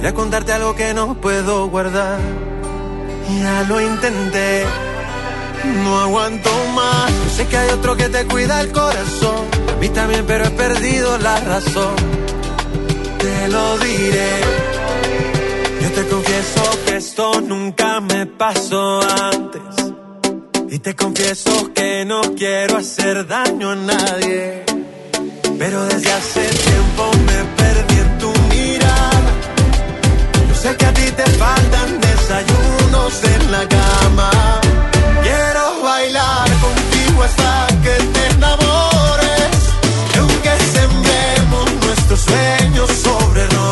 Voy a contarte algo que no puedo guardar. Ya lo intenté, no aguanto más. Sé que hay otro que te cuida el corazón. A mí también, pero he perdido la razón. Te lo diré. Yo te confieso que esto nunca me pasó antes. Y te confieso que no quiero hacer daño a nadie. Pero desde hace tiempo me perdí sé que a ti te faltan desayunos en la cama. Quiero bailar contigo hasta que te enamores. Y aunque sembremos nuestros sueños sobre errores,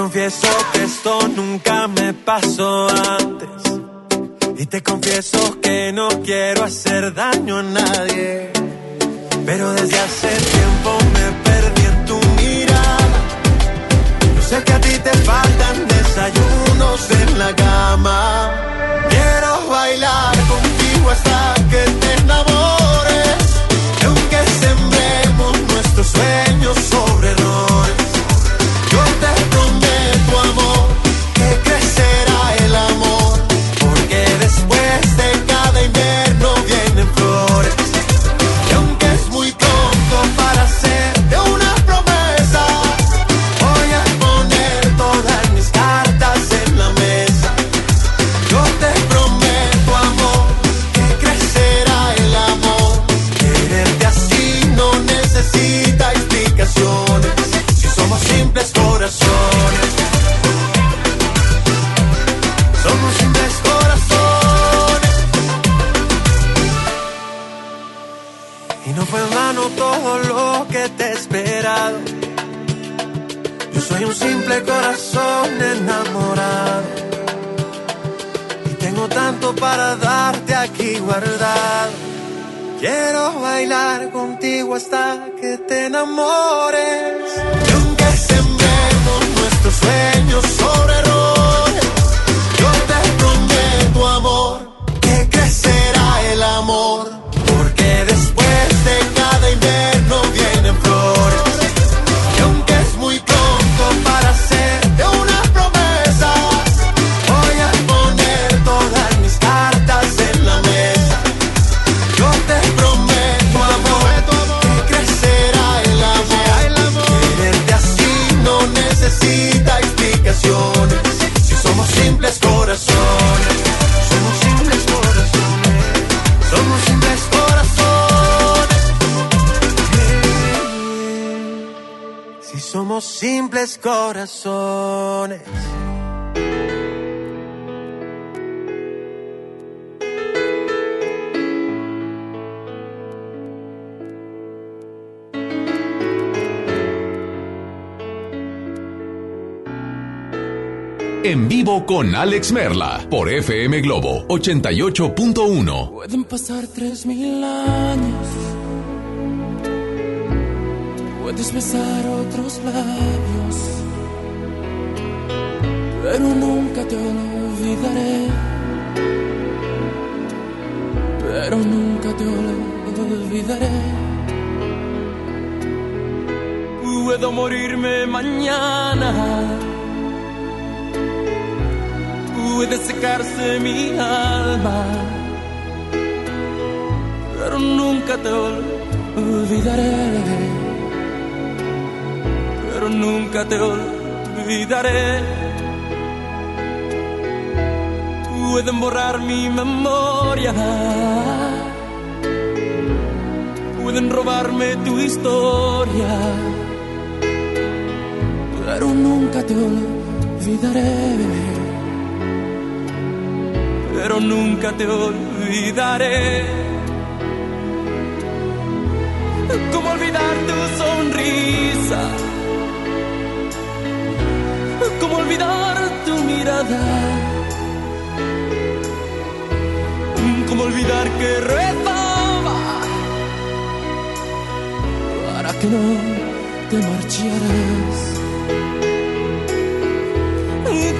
confieso que esto nunca me pasó antes. Y te confieso que no quiero hacer daño a nadie. Pero desde hace tiempo me perdí en tu mirada. Yo sé que a ti te faltan desayunos en la cama. Quiero bailar contigo hasta que te enamores. Y aunque sembremos nuestros sueños sobre errores. Prometo, amor, simple corazón enamorado. Y tengo tanto para darte aquí guardado. Quiero bailar contigo hasta que te enamores. Y aunque sembremos nuestros sueños sobre corazones. En vivo con Alex Merla por FM Globo 88.1. Pueden pasar tres mil años. Puedes besar otros labios. Pero nunca te olvidaré. Pero nunca te olvidaré. Puedo morirme mañana. Puede secarse mi alma nunca te olvidaré. Pero nunca te olvidaré. Pueden borrar mi memoria. Pueden robarme tu historia. Pero nunca te olvidaré pero nunca te olvidaré. ¿Cómo olvidar tu sonrisa? ¿Cómo olvidar tu mirada? ¿Cómo olvidar que rezaba para que no te marcharas?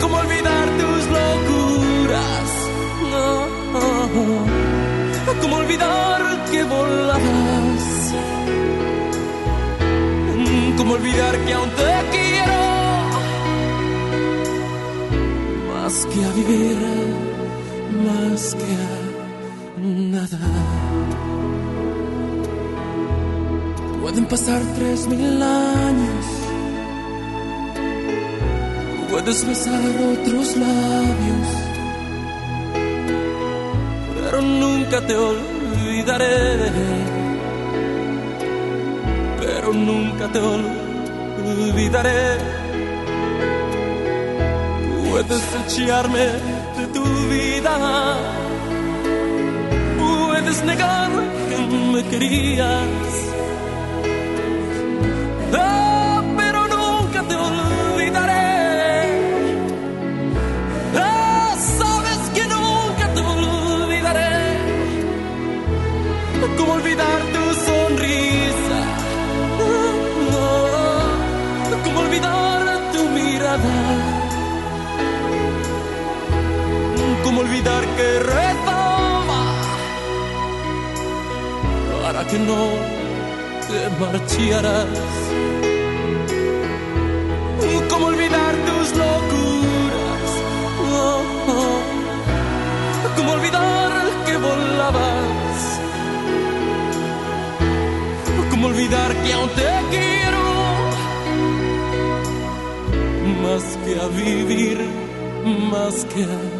¿Cómo olvidar tus locuras? ¿Cómo olvidar que volabas? ¿Cómo olvidar que aún te quiero? Más que a vivir, más que a Pueden pasar tres mil años. Puedes besar otros labios pero nunca te olvidaré. Pero nunca te olvidaré. Puedes echarme de tu vida. Puedes negar que me querías. Que rezaba para que no te marcharas? ¿Cómo olvidar tus locuras? ¿Cómo olvidar que volabas? ¿Cómo olvidar que aún te quiero? Más que a vivir, más que a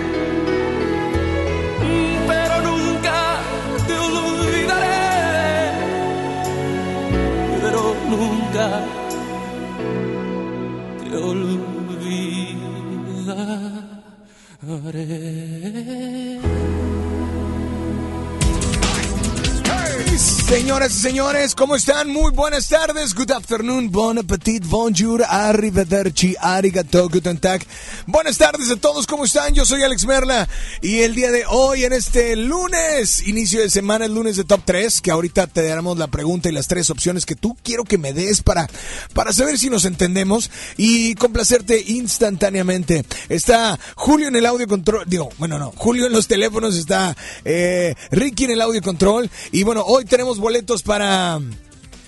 Olvidaré. Señoras y señores, ¿cómo están? Muy buenas tardes. Good afternoon, bon appetit, bonjour, arrivederci, arigato, guten tag. Buenas tardes a todos, ¿cómo están? Yo soy Alex Merla y el día de hoy, en este lunes, inicio de semana, el lunes de Top 3, que ahorita te daremos la pregunta y las tres opciones que tú quiero que me des para, para saber si nos entendemos y complacerte instantáneamente. Está Julio en el audio control, digo, bueno, no, Julio en los teléfonos, está eh, Ricky en el audio control y bueno, hoy tenemos boletos para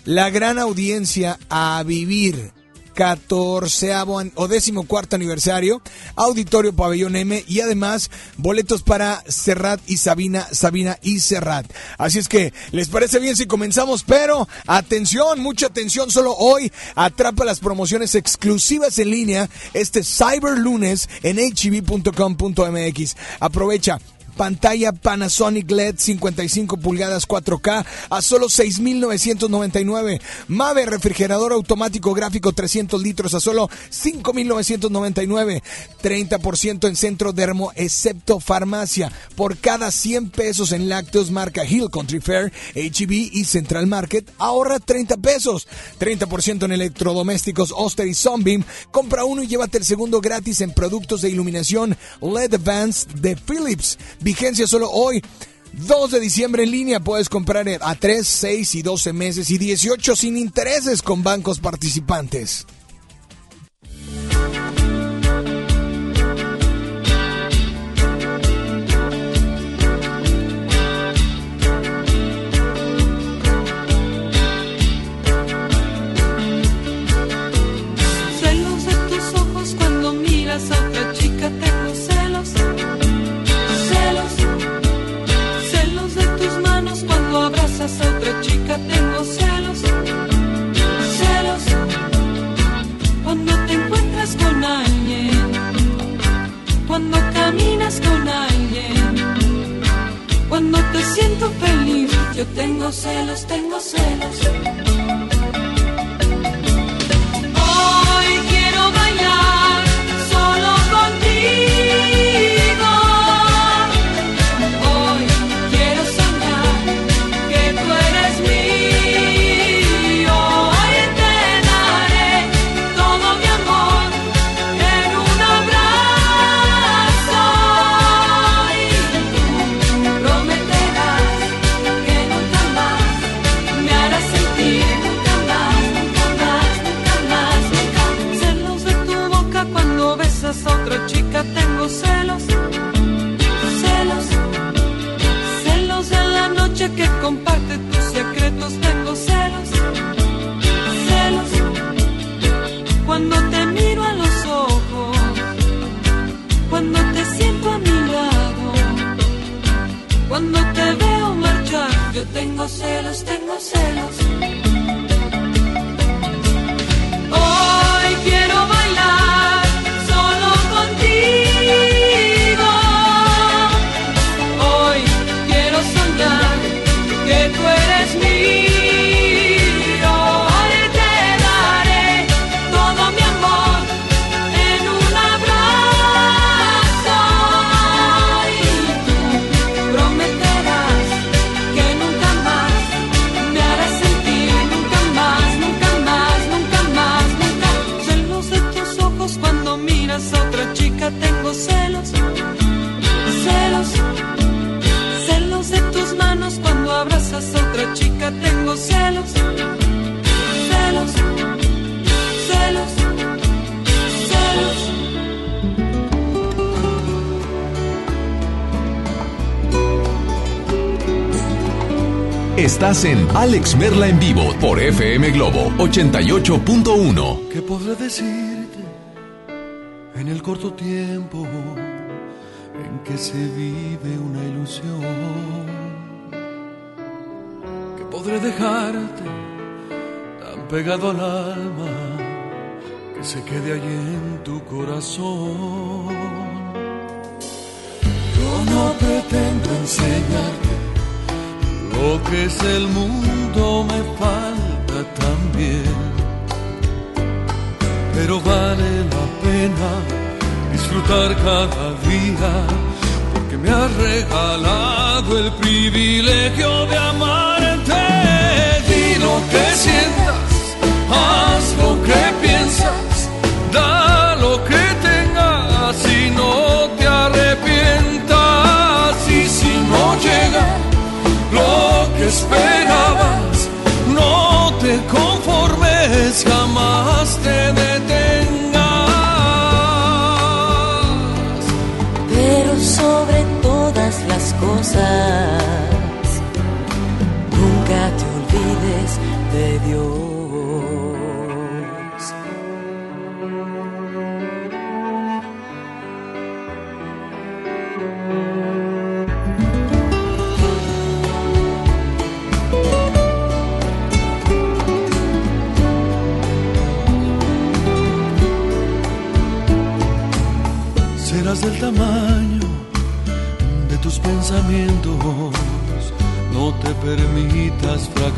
la gran audiencia a vivir. 14 o décimo cuarto aniversario, Auditorio Pabellón M y además boletos para Serrat y Sabina, Sabina y Serrat. Así es que, ¿les parece bien si comenzamos? Pero, atención, mucha atención, solo hoy atrapa las promociones exclusivas en línea este Cyber Lunes en hb.com.mx. Aprovecha pantalla Panasonic LED 55 pulgadas 4K a solo 6.999. Mave refrigerador automático gráfico 300 litros a solo 5.999. 30% en centro dermo excepto farmacia. Por cada 100 pesos en lácteos marca Hill Country Fair, HB y Central Market ahorra 30 pesos. 30% en electrodomésticos Oster y Sunbeam. Compra uno y llévate el segundo gratis en productos de iluminación LED Advance de Philips. Vigencia solo hoy. 2 de diciembre en línea puedes comprar a 3, 6 y 12 meses y 18 sin intereses con bancos participantes. cuando caminas con alguien, cuando te siento feliz, yo tengo celos, tengo celos. Hoy quiero bailar. Merla en vivo por FM Globo 88.1. ¿Qué podré decirte en el corto tiempo en que se vive una ilusión? ¿Qué podré dejarte tan pegado al alma que se quede allí en tu corazón? Yo no pretendo enseñarte lo que es el mundo, cada día, porque me has regalado el privilegio de amarte.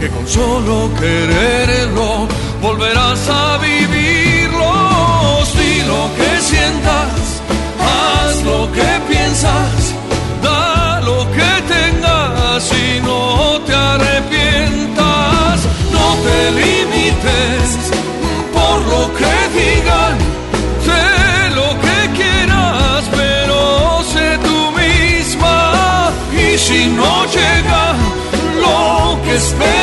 que con solo quererlo volverás a vivirlos. Di lo que sientas, haz lo que piensas, da lo que tengas y no te arrepientas. No te limites por lo que digan, sé lo que quieras, pero sé tú misma. Y si no llega lo que esperabas,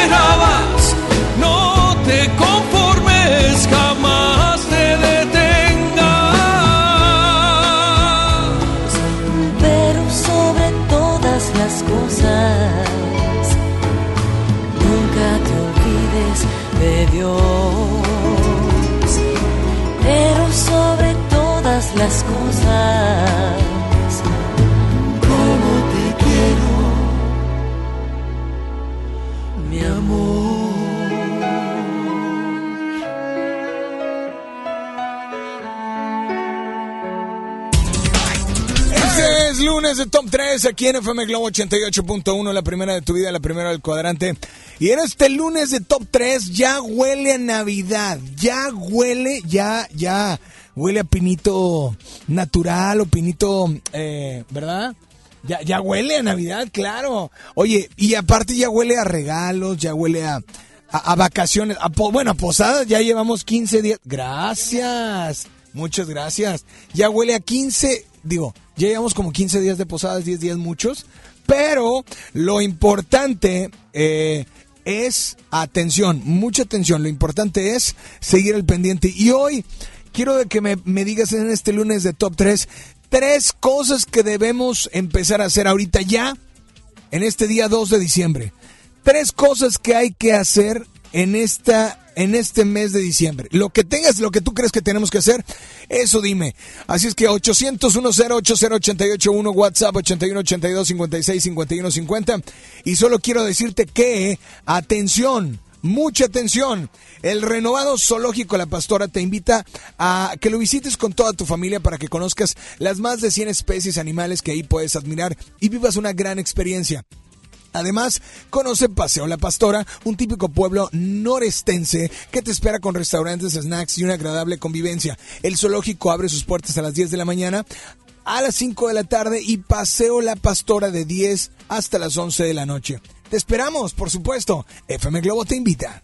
Top 3 aquí en FM Globo 88.1, la primera de tu vida, la primera del cuadrante. Y en este lunes de Top 3 ya huele a Navidad, ya huele, ya, ya, huele a pinito natural o pinito, eh, ¿verdad? Ya, ya huele a Navidad, claro. Oye, y aparte ya huele a regalos, ya huele a, a, a vacaciones, a bueno, a posadas, ya llevamos 15 días. Gracias, muchas gracias. Ya huele a 15, digo, ya llevamos como 15 días de posadas, 10 días muchos. Pero lo importante eh, es atención, mucha atención. Lo importante es seguir el pendiente. Y hoy quiero que me, me digas en este lunes de Top 3 tres cosas que debemos empezar a hacer ahorita ya, en este día 2 de diciembre. Tres cosas que hay que hacer en esta en este mes de diciembre. Lo que tengas, lo que tú crees que tenemos que hacer, eso dime. Así es que 800 10 80881 WhatsApp 81 82 56 51 50 y solo quiero decirte que atención, Mucha atención. El renovado zoológico La Pastora te invita a que lo visites con toda tu familia para que conozcas las más de 100 especies animales que ahí puedes admirar y vivas una gran experiencia. Además, conoce Paseo La Pastora, un típico pueblo norestense que te espera con restaurantes, snacks y una agradable convivencia. El zoológico abre sus puertas a las 10 de la mañana, a las 5 de la tarde y Paseo La Pastora de 10 hasta las 11 de la noche. Te esperamos, por supuesto. FM Globo te invita.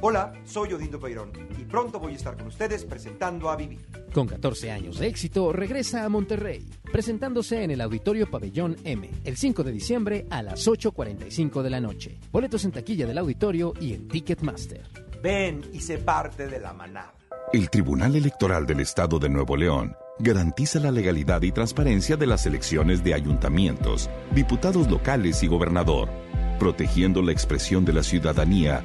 Hola, soy Odindo Peirón y pronto voy a estar con ustedes presentando a Vivi. Con 14 años de éxito, regresa a Monterrey, presentándose en el Auditorio Pabellón M, el 5 de diciembre a las 8.45 de la noche. Boletos en taquilla del auditorio y en Ticketmaster. Ven y sé parte de la manada. El Tribunal Electoral del Estado de Nuevo León garantiza la legalidad y transparencia de las elecciones de ayuntamientos, diputados locales y gobernador, protegiendo la expresión de la ciudadanía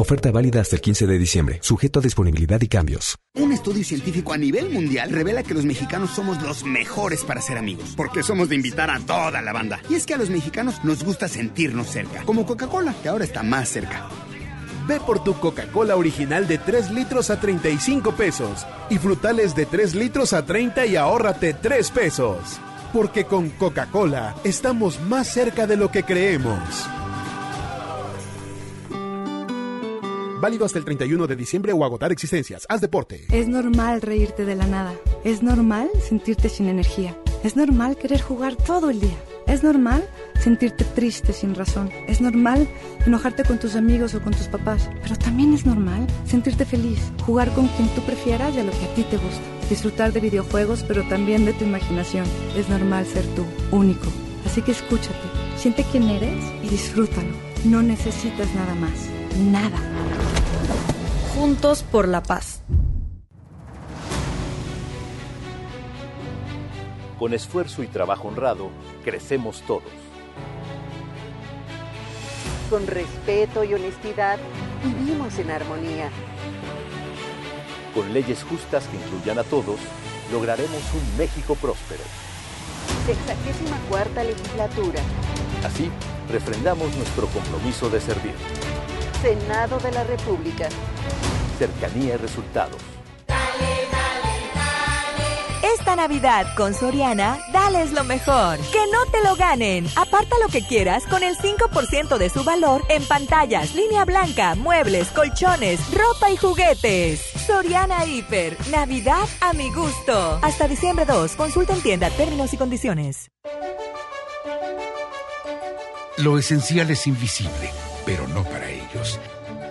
Oferta válida hasta el 15 de diciembre, sujeto a disponibilidad y cambios. Un estudio científico a nivel mundial revela que los mexicanos somos los mejores para ser amigos, porque somos de invitar a toda la banda. Y es que a los mexicanos nos gusta sentirnos cerca, como Coca-Cola, que ahora está más cerca. Ve por tu Coca-Cola original de 3 litros a 35 pesos y frutales de 3 litros a 30 y ahórrate 3 pesos. Porque con Coca-Cola estamos más cerca de lo que creemos. Válido hasta el 31 de diciembre o agotar existencias. Haz deporte. Es normal reírte de la nada. Es normal sentirte sin energía. Es normal querer jugar todo el día. Es normal sentirte triste sin razón. Es normal enojarte con tus amigos o con tus papás. Pero también es normal sentirte feliz, jugar con quien tú prefieras y a lo que a ti te gusta. Disfrutar de videojuegos, pero también de tu imaginación. Es normal ser tú, único. Así que escúchate, siente quién eres y disfrútalo. No necesitas nada más. Nada. Juntos por la paz. Con esfuerzo y trabajo honrado, crecemos todos. Con respeto y honestidad, vivimos en armonía. Con leyes justas que incluyan a todos, lograremos un México próspero. Sexagésima cuarta legislatura. Así, refrendamos nuestro compromiso de servir. Senado de la República. Cercanía y resultados. Esta Navidad con Soriana, dales lo mejor. Que no te lo ganen. Aparta lo que quieras con el 5% de su valor en pantallas, línea blanca, muebles, colchones, ropa y juguetes. Soriana Hiper. Navidad a mi gusto. Hasta diciembre 2. Consulta en tienda términos y condiciones. Lo esencial es invisible, pero no para ellos.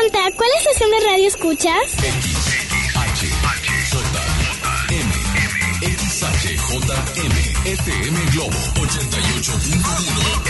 Santa, ¿cuál estación de radio escuchas? XHJM, FM Globo 88.1 FM.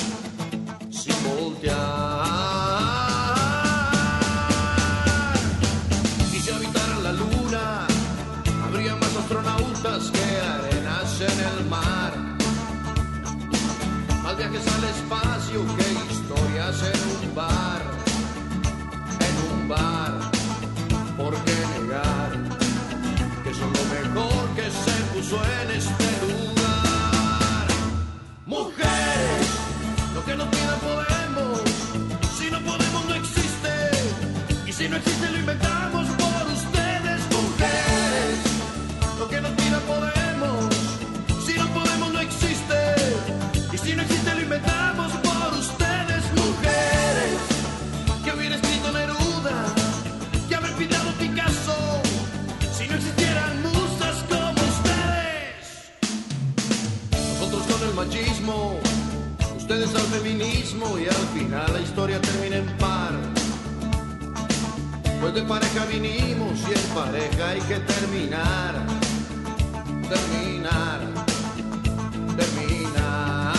sin voltear. Y si habitaran la luna, habría más astronautas que arenas en el mar. Más viajes al espacio que historias en un bar, en un bar. ¿Por qué negar que son lo mejor que se puso en este no existe lo inventamos por ustedes, mujeres. Lo que nos pida podemos, si no podemos no existe, y si no existe lo inventamos por ustedes, mujeres. Que hubiera escrito Neruda, que haber pintado Picasso, si no existieran musas como ustedes. Nosotros con el machismo, ustedes al feminismo y al final la historia termina en par. Pues de pareja vinimos y en pareja hay que terminar, terminar, terminar.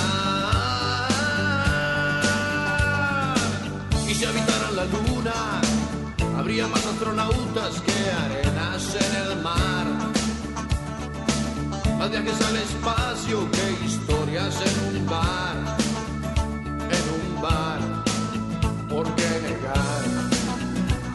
Y si habitaran la luna, habría más astronautas que arenas en el mar. Más viajes al espacio que historias en un bar, en un bar.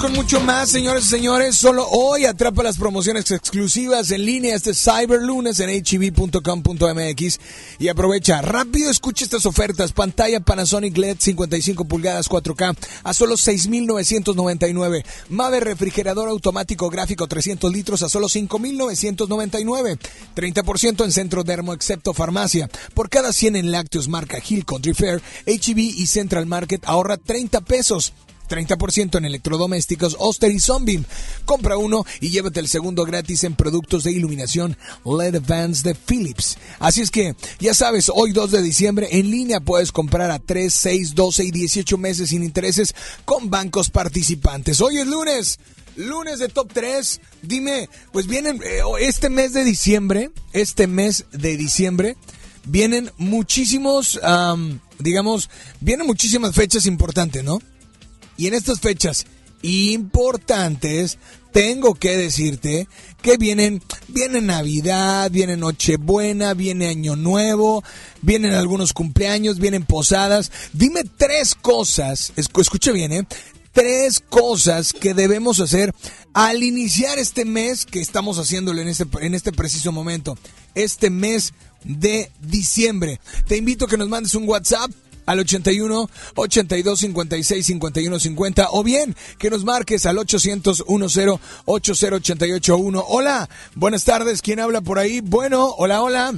Con mucho más, señores y señores. Solo hoy atrapa las promociones exclusivas en línea este Cyber Lunes en hb.com.mx y aprovecha. Rápido escucha estas ofertas. Pantalla Panasonic LED 55 pulgadas 4K a solo 6,999. Mave refrigerador automático gráfico 300 litros a solo 5,999. 30% en centro dermo excepto farmacia. Por cada 100 en lácteos marca Hill Country Fair, HB y Central Market ahorra 30 pesos. 30% en electrodomésticos Oster y Sunbeam. Compra uno y llévate el segundo gratis en productos de iluminación LED Vans de Philips. Así es que, ya sabes, hoy 2 de diciembre en línea puedes comprar a 3, 6, 12 y 18 meses sin intereses con bancos participantes. Hoy es lunes. Lunes de Top 3. Dime, pues vienen eh, este mes de diciembre, este mes de diciembre, vienen muchísimos, am, digamos, vienen muchísimas fechas importantes, ¿no? Y en estas fechas importantes, tengo que decirte que vienen, viene Navidad, viene Nochebuena, viene Año Nuevo, vienen algunos cumpleaños, vienen posadas. Dime tres cosas, escu- escuche bien, ¿eh? tres cosas que debemos hacer al iniciar este mes que estamos haciéndolo en este, en este preciso momento. Este mes de diciembre. Te invito a que nos mandes un WhatsApp al 81 82 56 51 50 o bien que nos marques al 800 10 80881. Hola, buenas tardes, ¿quién habla por ahí? Bueno, hola, hola.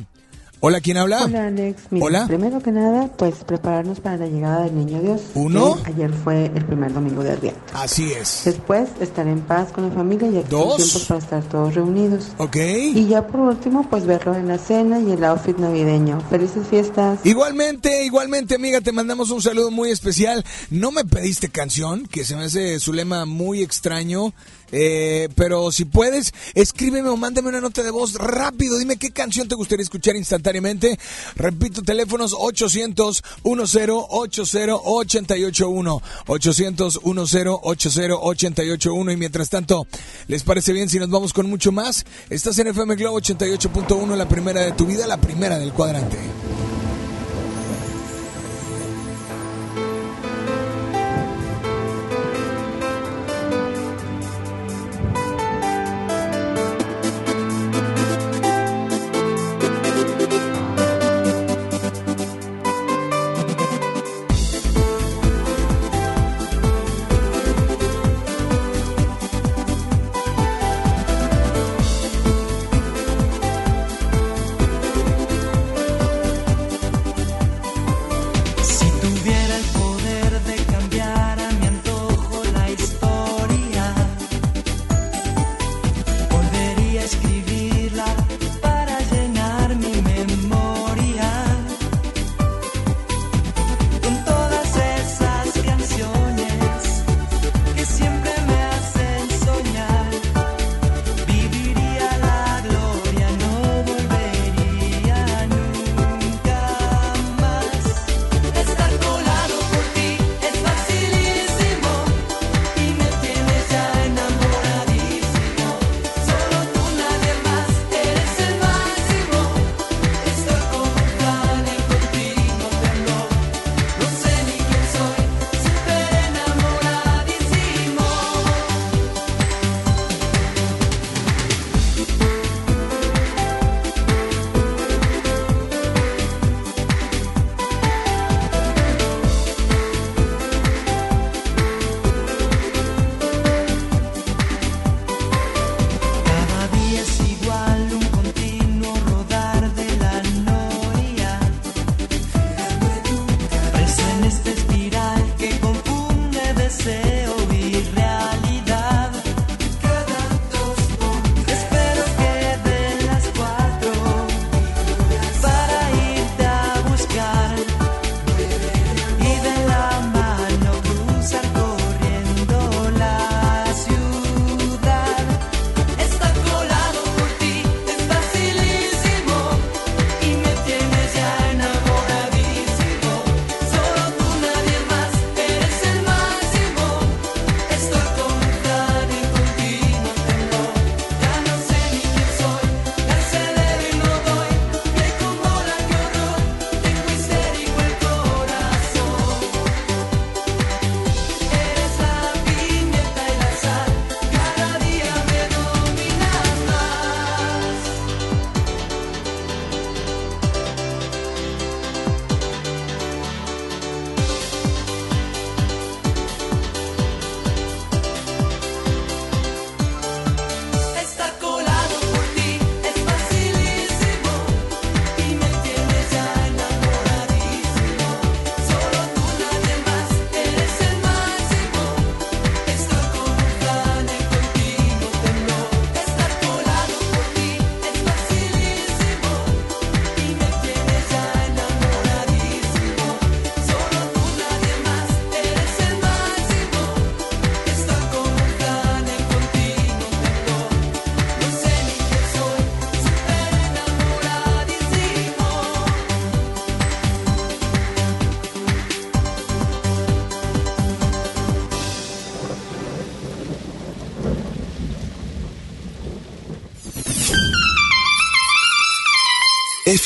Hola, ¿quién habla? Hola, Alex. Mira, Hola. Primero que nada, pues prepararnos para la llegada del Niño Dios. Uno. que Ayer fue el primer domingo de Adviento. Así es. Después, estar en paz con la familia y aquí Dos. tiempos para estar todos reunidos. Ok. Y ya por último, pues verlo en la cena y el outfit navideño. Felices fiestas. Igualmente, igualmente, amiga, te mandamos un saludo muy especial. No me pediste canción, que se me hace su lema muy extraño. Eh, pero si puedes, escríbeme o mándame una nota de voz rápido. Dime qué canción te gustaría escuchar instantáneamente. Repito, teléfonos 800 10 80 881 800 10 80 881 Y mientras tanto, ¿les parece bien si nos vamos con mucho más? Estás en FM Globo 88.1, la primera de tu vida, la primera del cuadrante.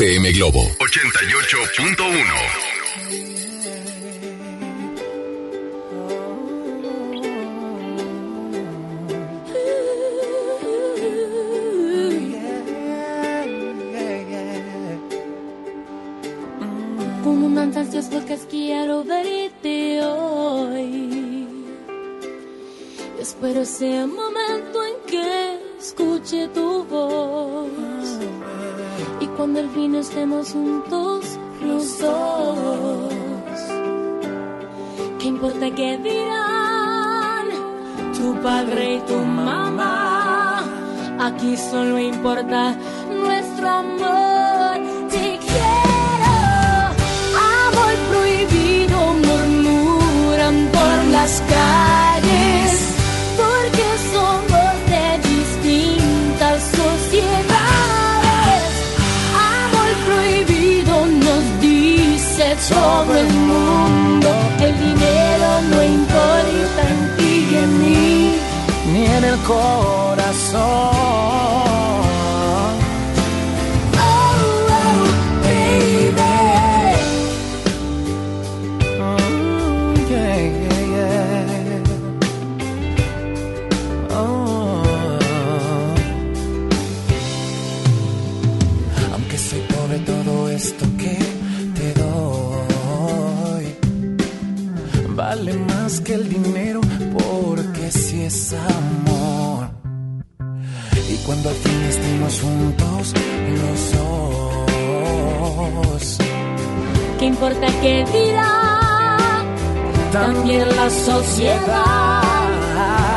FM Globo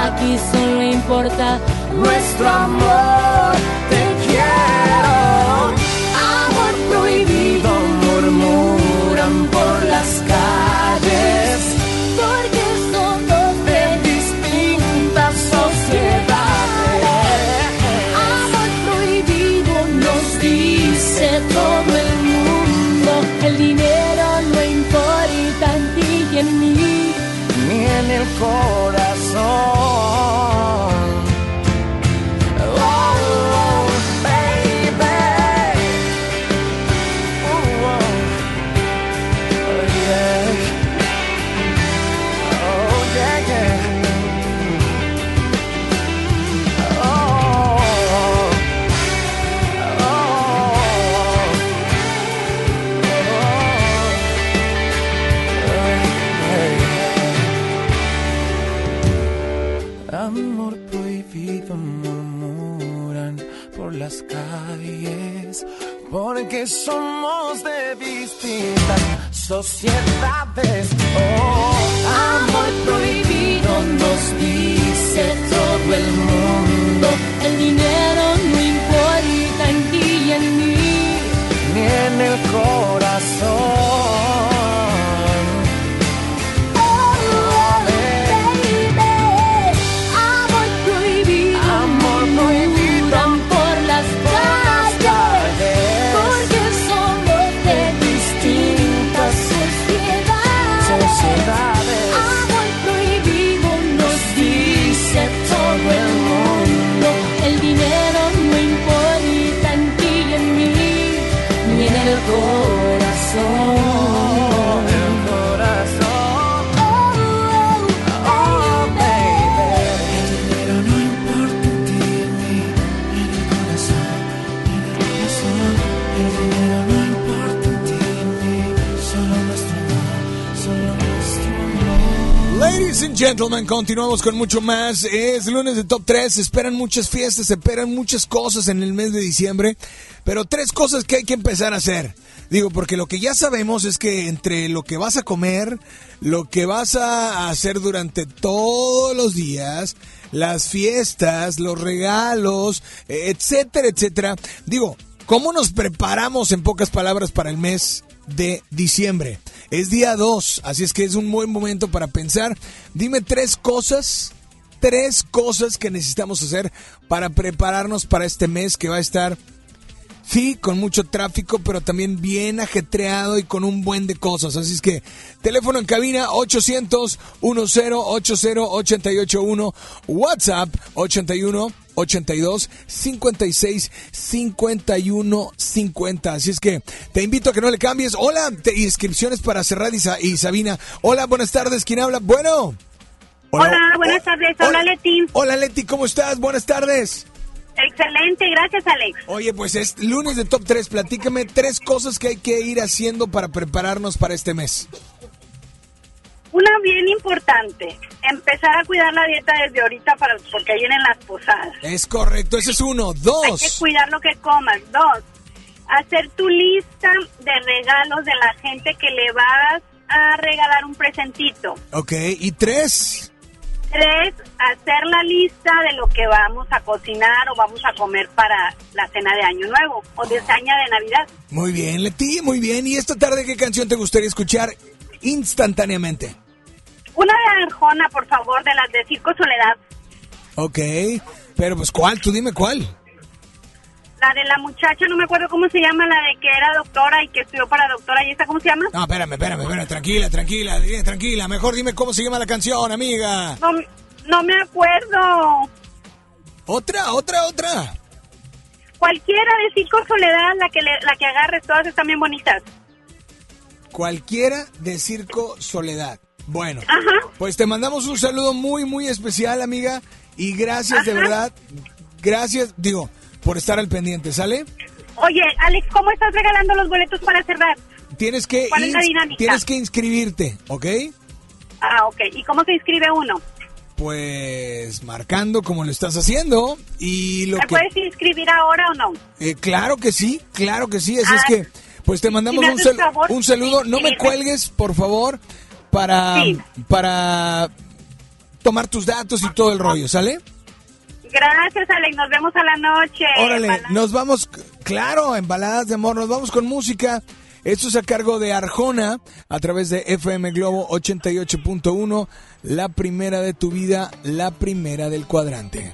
Aquí solo importa nuestro amor. Somos de distintas sociedades. Gentlemen, continuamos con mucho más. Es lunes de Top 3. Se esperan muchas fiestas, esperan muchas cosas en el mes de diciembre. Pero tres cosas que hay que empezar a hacer. Digo, porque lo que ya sabemos es que entre lo que vas a comer, lo que vas a hacer durante todos los días, las fiestas, los regalos, etcétera, etcétera. Digo, ¿cómo nos preparamos en pocas palabras para el mes de diciembre? Es día 2, así es que es un buen momento para pensar. Dime tres cosas, tres cosas que necesitamos hacer para prepararnos para este mes que va a estar, sí, con mucho tráfico, pero también bien ajetreado y con un buen de cosas. Así es que teléfono en cabina 800 1080 881 WhatsApp 81 82 56 51 50. Así es que te invito a que no le cambies. Hola, te- inscripciones para Cerrad y, Sa- y Sabina. Hola, buenas tardes. ¿Quién habla? Bueno. Hola, buenas tardes. Hola, Leti. Hola, Leti, ¿cómo estás? Buenas tardes. Excelente, gracias, Alex. Oye, pues es lunes de Top 3. Platícame tres cosas que hay que ir haciendo para prepararnos para este mes. Una bien importante, empezar a cuidar la dieta desde ahorita para porque vienen las posadas. Es correcto, ese es uno. Hay que Dos. cuidar lo que comas. Dos, hacer tu lista de regalos de la gente que le vas a regalar un presentito. Ok, y tres. Tres, hacer la lista de lo que vamos a cocinar o vamos a comer para la cena de Año Nuevo o de cena de Navidad. Muy bien, Leti, muy bien. ¿Y esta tarde qué canción te gustaría escuchar instantáneamente? Una de Arjona, por favor, de las de Circo Soledad. Ok, pero pues ¿cuál? Tú dime cuál. La de la muchacha, no me acuerdo cómo se llama, la de que era doctora y que estudió para doctora. ¿Y esta cómo se llama? No, espérame, espérame, espérame, tranquila, tranquila, tranquila. Mejor dime cómo se llama la canción, amiga. No, no me acuerdo. Otra, otra, otra. Cualquiera de Circo Soledad, la que, le- la que agarres, todas están bien bonitas. Cualquiera de Circo Soledad. Bueno, Ajá. pues te mandamos un saludo muy, muy especial, amiga. Y gracias, de verdad. Gracias, digo, por estar al pendiente, ¿sale? Oye, Alex, ¿cómo estás regalando los boletos para cerrar? Tienes que, ¿Cuál es la dinámica? tienes que inscribirte, ¿ok? Ah, ok. ¿Y cómo se inscribe uno? Pues marcando como lo estás haciendo y lo ¿Me que... puedes inscribir ahora o no? Eh, claro que sí, claro que sí. Así es Ah, que, pues te mandamos si un, haces sal- favor, un saludo. No me cuelgues, por favor, para, Sí. para tomar tus datos y todo el rollo, ¿sale? Gracias, Alex. Nos vemos a la noche. Órale, nos vamos, claro, en baladas de amor, nos vamos con música. Esto es a cargo de Arjona a través de FM Globo 88.1, la primera de tu vida, la primera del cuadrante.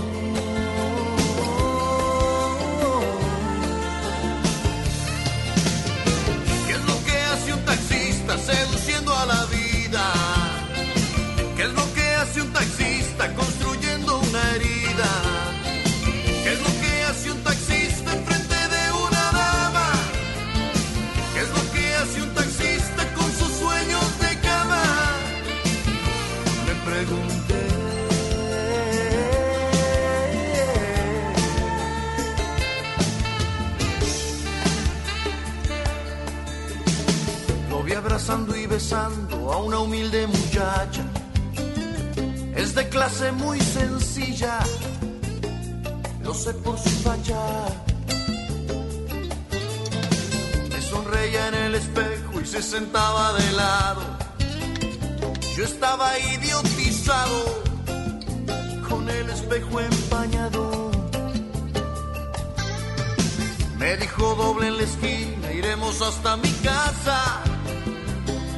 A una humilde muchacha. Es Es de clase muy sencilla, lo sé por su facha. Me sonreía en el espejo y se sentaba de lado. Yo estaba idiotizado con el espejo empañado. Me dijo doble en la esquina, iremos hasta mi casa.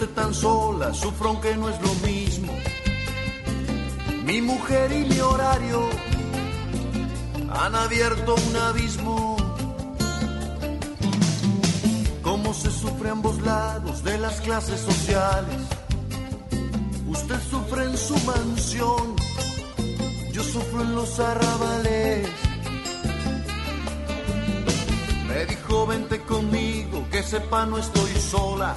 Usted tan sola, sufro aunque no es lo mismo. Mi mujer y mi horario han abierto un abismo. Cómo se sufre a ambos lados de las clases sociales. Usted sufre en su mansión, yo sufro en los arrabales. Me dijo vente conmigo, que sepa no estoy sola.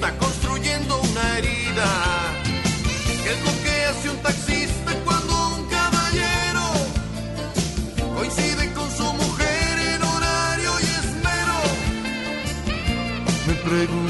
Taxista construyendo una herida? ¿Qué es lo que hace un taxista cuando un caballero coincide con su mujer en horario y esmero? Me pregunté.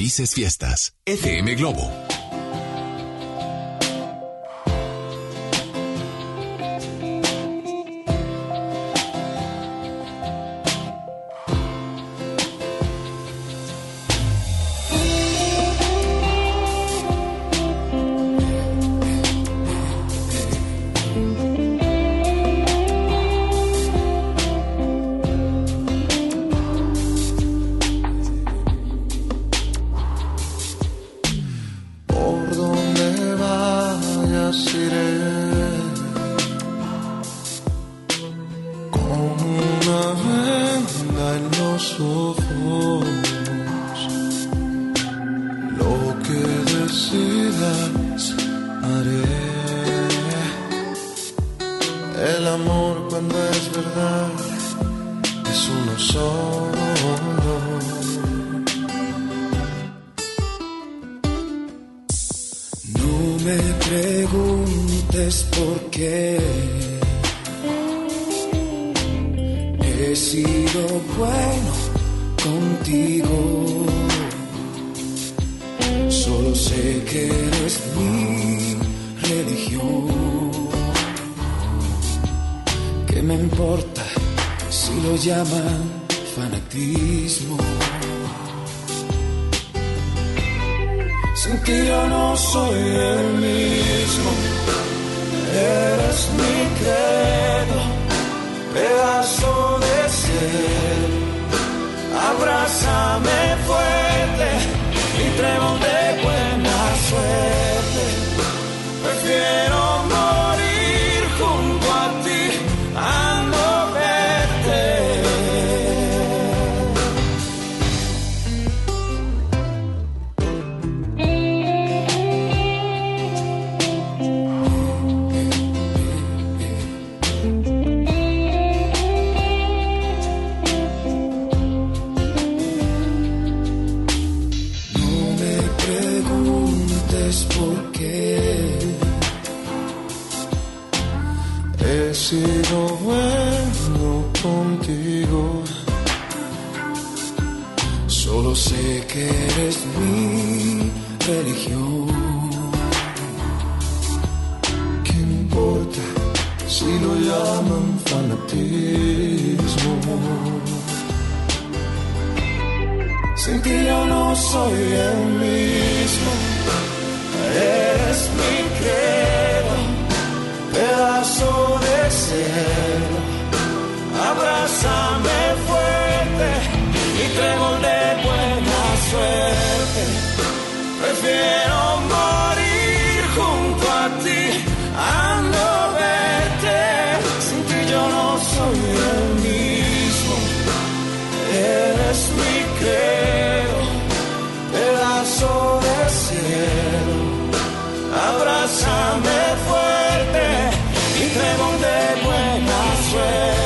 Felices fiestas. FM Globo. Lo bueno contigo. Solo sé que eres mi religión. ¿Qué importa si lo llaman fanatismo? Sin ti yo no soy el mismo. Eres pedazo de cielo. Abrázame fuerte y trébol de buena suerte. Prefiero morir junto a ti a no verte. Sin ti yo no soy el mismo. Eres mi credo, pedazo de cielo. Abrázame fuerte buena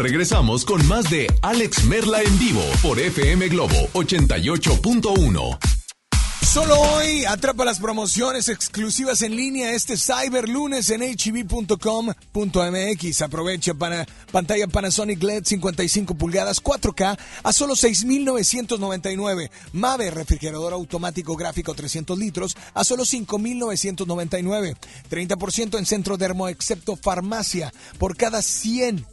regresamos con más de Alex Merla en vivo por FM Globo 88.1. Solo hoy atrapa las promociones exclusivas en línea este Cyber Lunes en hb.com.mx. Aprovecha para pantalla Panasonic LED 55 pulgadas 4K a solo 6,999. Mave refrigerador automático gráfico 300 litros a solo 5,999. 30% en centro dermo excepto farmacia por cada 100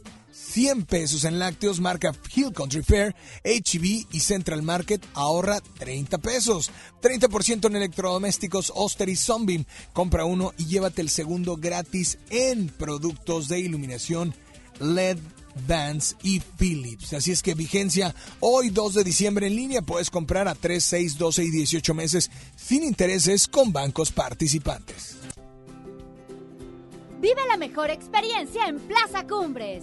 100 pesos en lácteos marca Hill Country Fair, HB y Central Market ahorra 30 pesos. 30% en electrodomésticos Oster y Sunbeam. Compra uno y llévate el segundo gratis en productos de iluminación LED. Vans y Philips. Así es que vigencia hoy 2 de diciembre en línea puedes comprar a 3, 6, 12 y 18 meses sin intereses con bancos participantes. Vive la mejor experiencia en Plaza Cumbres.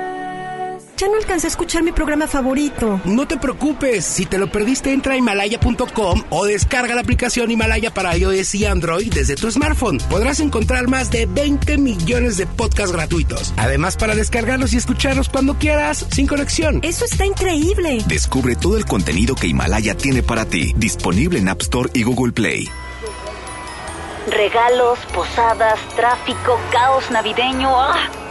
Ya no alcancé a escuchar mi programa favorito. No te preocupes, si te lo perdiste entra a himalaya.com o descarga la aplicación Himalaya para iOS y Android desde tu smartphone. Podrás encontrar más de 20 millones de podcasts gratuitos. Además para descargarlos y escucharlos cuando quieras, sin conexión. Eso está increíble. Descubre todo el contenido que Himalaya tiene para ti, disponible en App Store y Google Play. Regalos, posadas, tráfico, caos navideño. ¡Ah!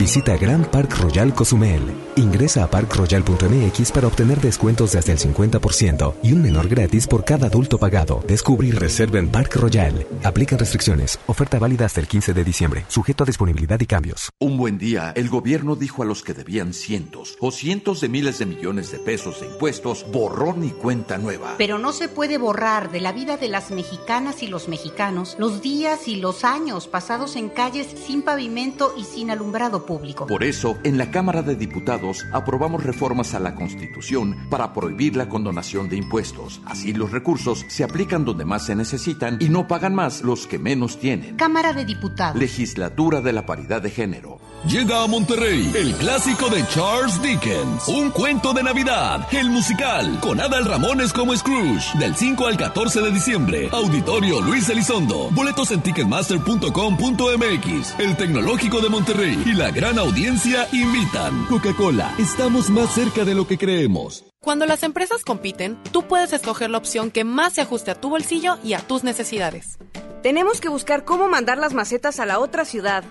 Visita Gran Park Royal Cozumel. Ingresa a parkroyal.mx para obtener descuentos de hasta el 50% y un menor gratis por cada adulto pagado. Descubre y reserva en Park Royal. Aplican restricciones. Oferta válida hasta el 15 de diciembre. Sujeto a disponibilidad y cambios. Un buen día, el gobierno dijo a los que debían cientos o cientos de miles de millones de pesos de impuestos, borrón y cuenta nueva. Pero no se puede borrar de la vida de las mexicanas y los mexicanos los días y los años pasados en calles sin pavimento y sin alumbrado público. Por eso, en la Cámara de Diputados aprobamos reformas a la Constitución para prohibir la condonación de impuestos. Así los recursos se aplican donde más se necesitan y no pagan más los que menos tienen. Cámara de Diputados. Legislatura de la Paridad de Género. Llega a Monterrey el clásico de Charles Dickens, Un cuento de Navidad, el musical, con Adal Ramones como Scrooge, del 5 al 14 de diciembre. Auditorio Luis Elizondo. Boletos en ticketmaster.com.mx. El Tecnológico de Monterrey y la gran audiencia invitan. Coca-Cola, estamos más cerca de lo que creemos. Cuando las empresas compiten, tú puedes escoger la opción que más se ajuste a tu bolsillo y a tus necesidades. Tenemos que buscar cómo mandar las macetas a la otra ciudad.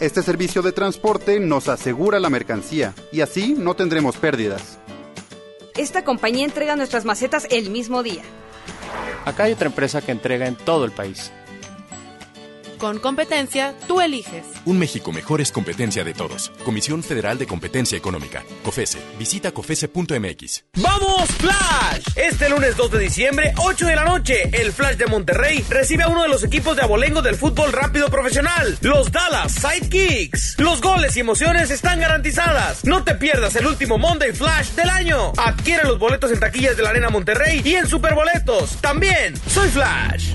Este servicio de transporte nos asegura la mercancía y así no tendremos pérdidas. Esta compañía entrega nuestras macetas el mismo día. Acá hay otra empresa que entrega en todo el país. Con competencia, tú eliges. Un México mejor es competencia de todos. Comisión Federal de Competencia Económica. COFESE. Visita COFESE.mx. ¡Vamos, Flash! Este lunes 2 de diciembre, 8 de la noche, el Flash de Monterrey recibe a uno de los equipos de abolengo del fútbol rápido profesional, los Dallas Sidekicks. Los goles y emociones están garantizadas. No te pierdas el último Monday Flash del año. Adquiere los boletos en taquillas de la Arena Monterrey y en Superboletos. También, soy Flash.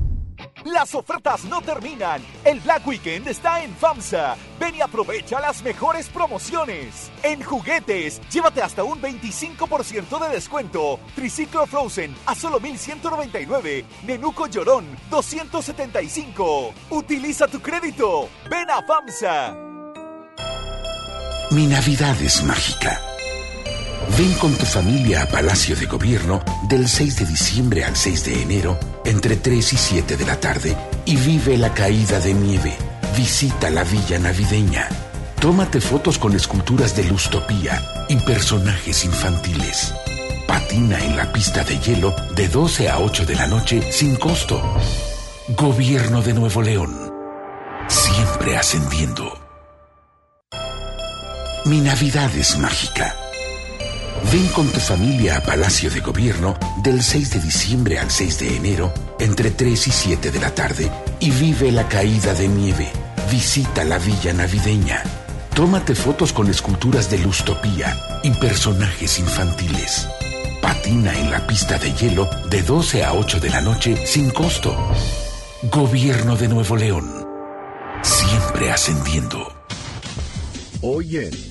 Las ofertas no terminan. El Black Weekend está en FAMSA. Ven y aprovecha las mejores promociones. En juguetes, llévate hasta un 25% de descuento. Triciclo Frozen a solo 1199. Nenuco Llorón 275. Utiliza tu crédito. Ven a FAMSA. Mi Navidad es mágica. Ven con tu familia a Palacio de Gobierno del 6 de diciembre al 6 de enero entre 3 y 7 de la tarde y vive la caída de nieve. Visita la villa navideña. Tómate fotos con esculturas de Lustopía y personajes infantiles. Patina en la pista de hielo de 12 a 8 de la noche sin costo. Gobierno de Nuevo León. Siempre ascendiendo. Mi Navidad es mágica. Ven con tu familia a Palacio de Gobierno del 6 de diciembre al 6 de enero entre 3 y 7 de la tarde y vive la caída de nieve. Visita la villa navideña. Tómate fotos con esculturas de Lustopía y personajes infantiles. Patina en la pista de hielo de 12 a 8 de la noche sin costo. Gobierno de Nuevo León. Siempre ascendiendo. Hoy en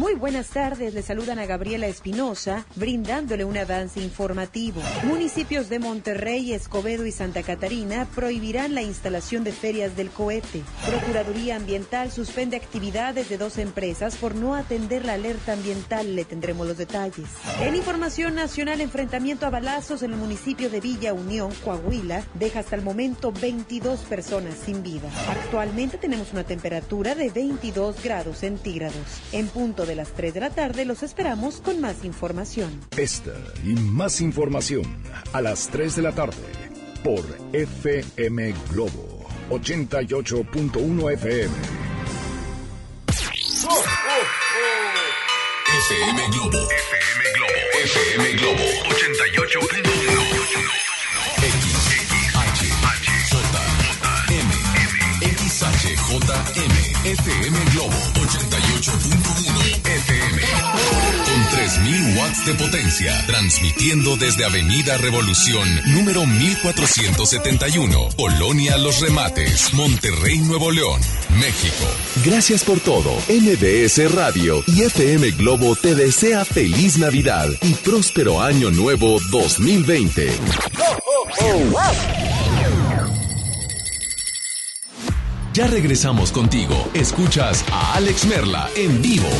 Muy buenas tardes, le saludan a Gabriela Espinosa, brindándole un avance informativo. Municipios de Monterrey, Escobedo y Santa Catarina prohibirán la instalación de ferias del cohete. Procuraduría Ambiental suspende actividades de dos empresas por no atender la alerta ambiental. Le tendremos los detalles. En información nacional, enfrentamiento a balazos en el municipio de Villa Unión, Coahuila, deja hasta el momento 22 personas sin vida. Actualmente tenemos una temperatura de 22 grados centígrados. En punto de las 3 de la tarde los esperamos con más información. Esta y más información a las 3 de la tarde por FM Globo 88.1 FM. FM Globo. FM Globo. FM Globo 88.1. XHJM. FM 10.000 watts de potencia, transmitiendo desde Avenida Revolución, número 1471, Polonia Los Remates, Monterrey, Nuevo León, México. Gracias por todo. MBS Radio y FM Globo te desea feliz Navidad y próspero año nuevo 2020. Ya regresamos contigo. Escuchas a Alex Merla en vivo.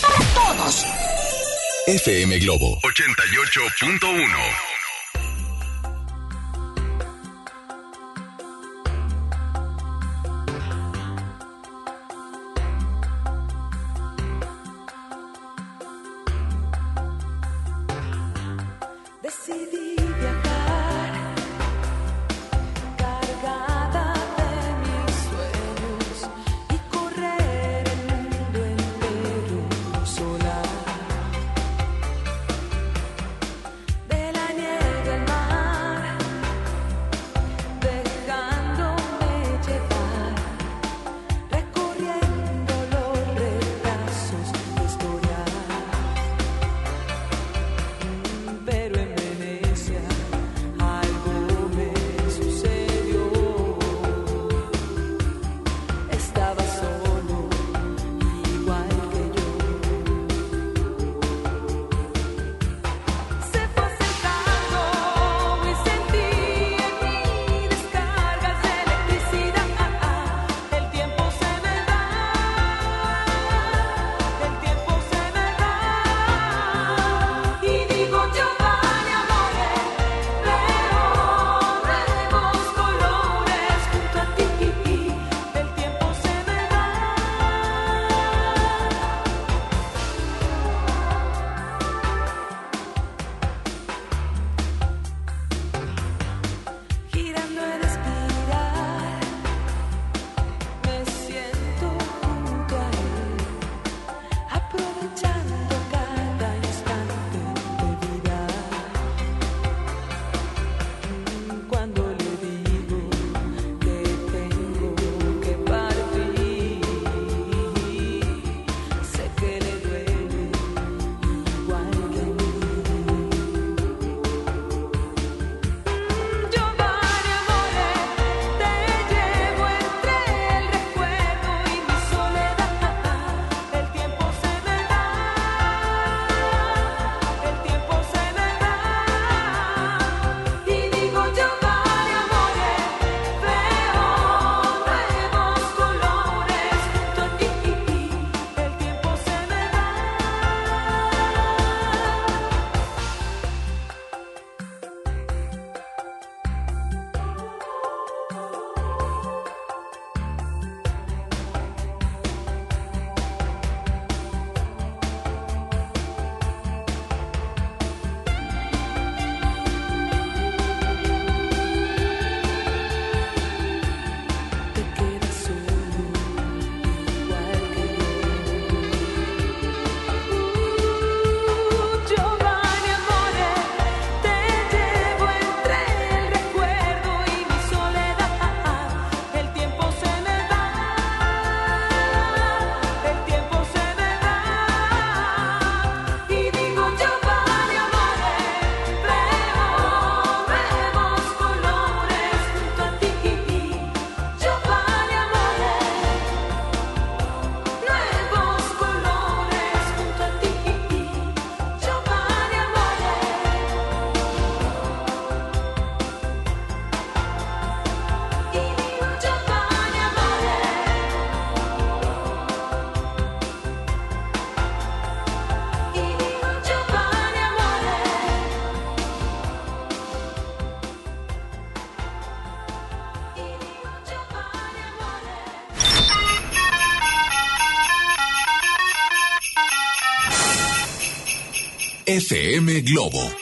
Para todos! FM Globo 88.1 FM Globo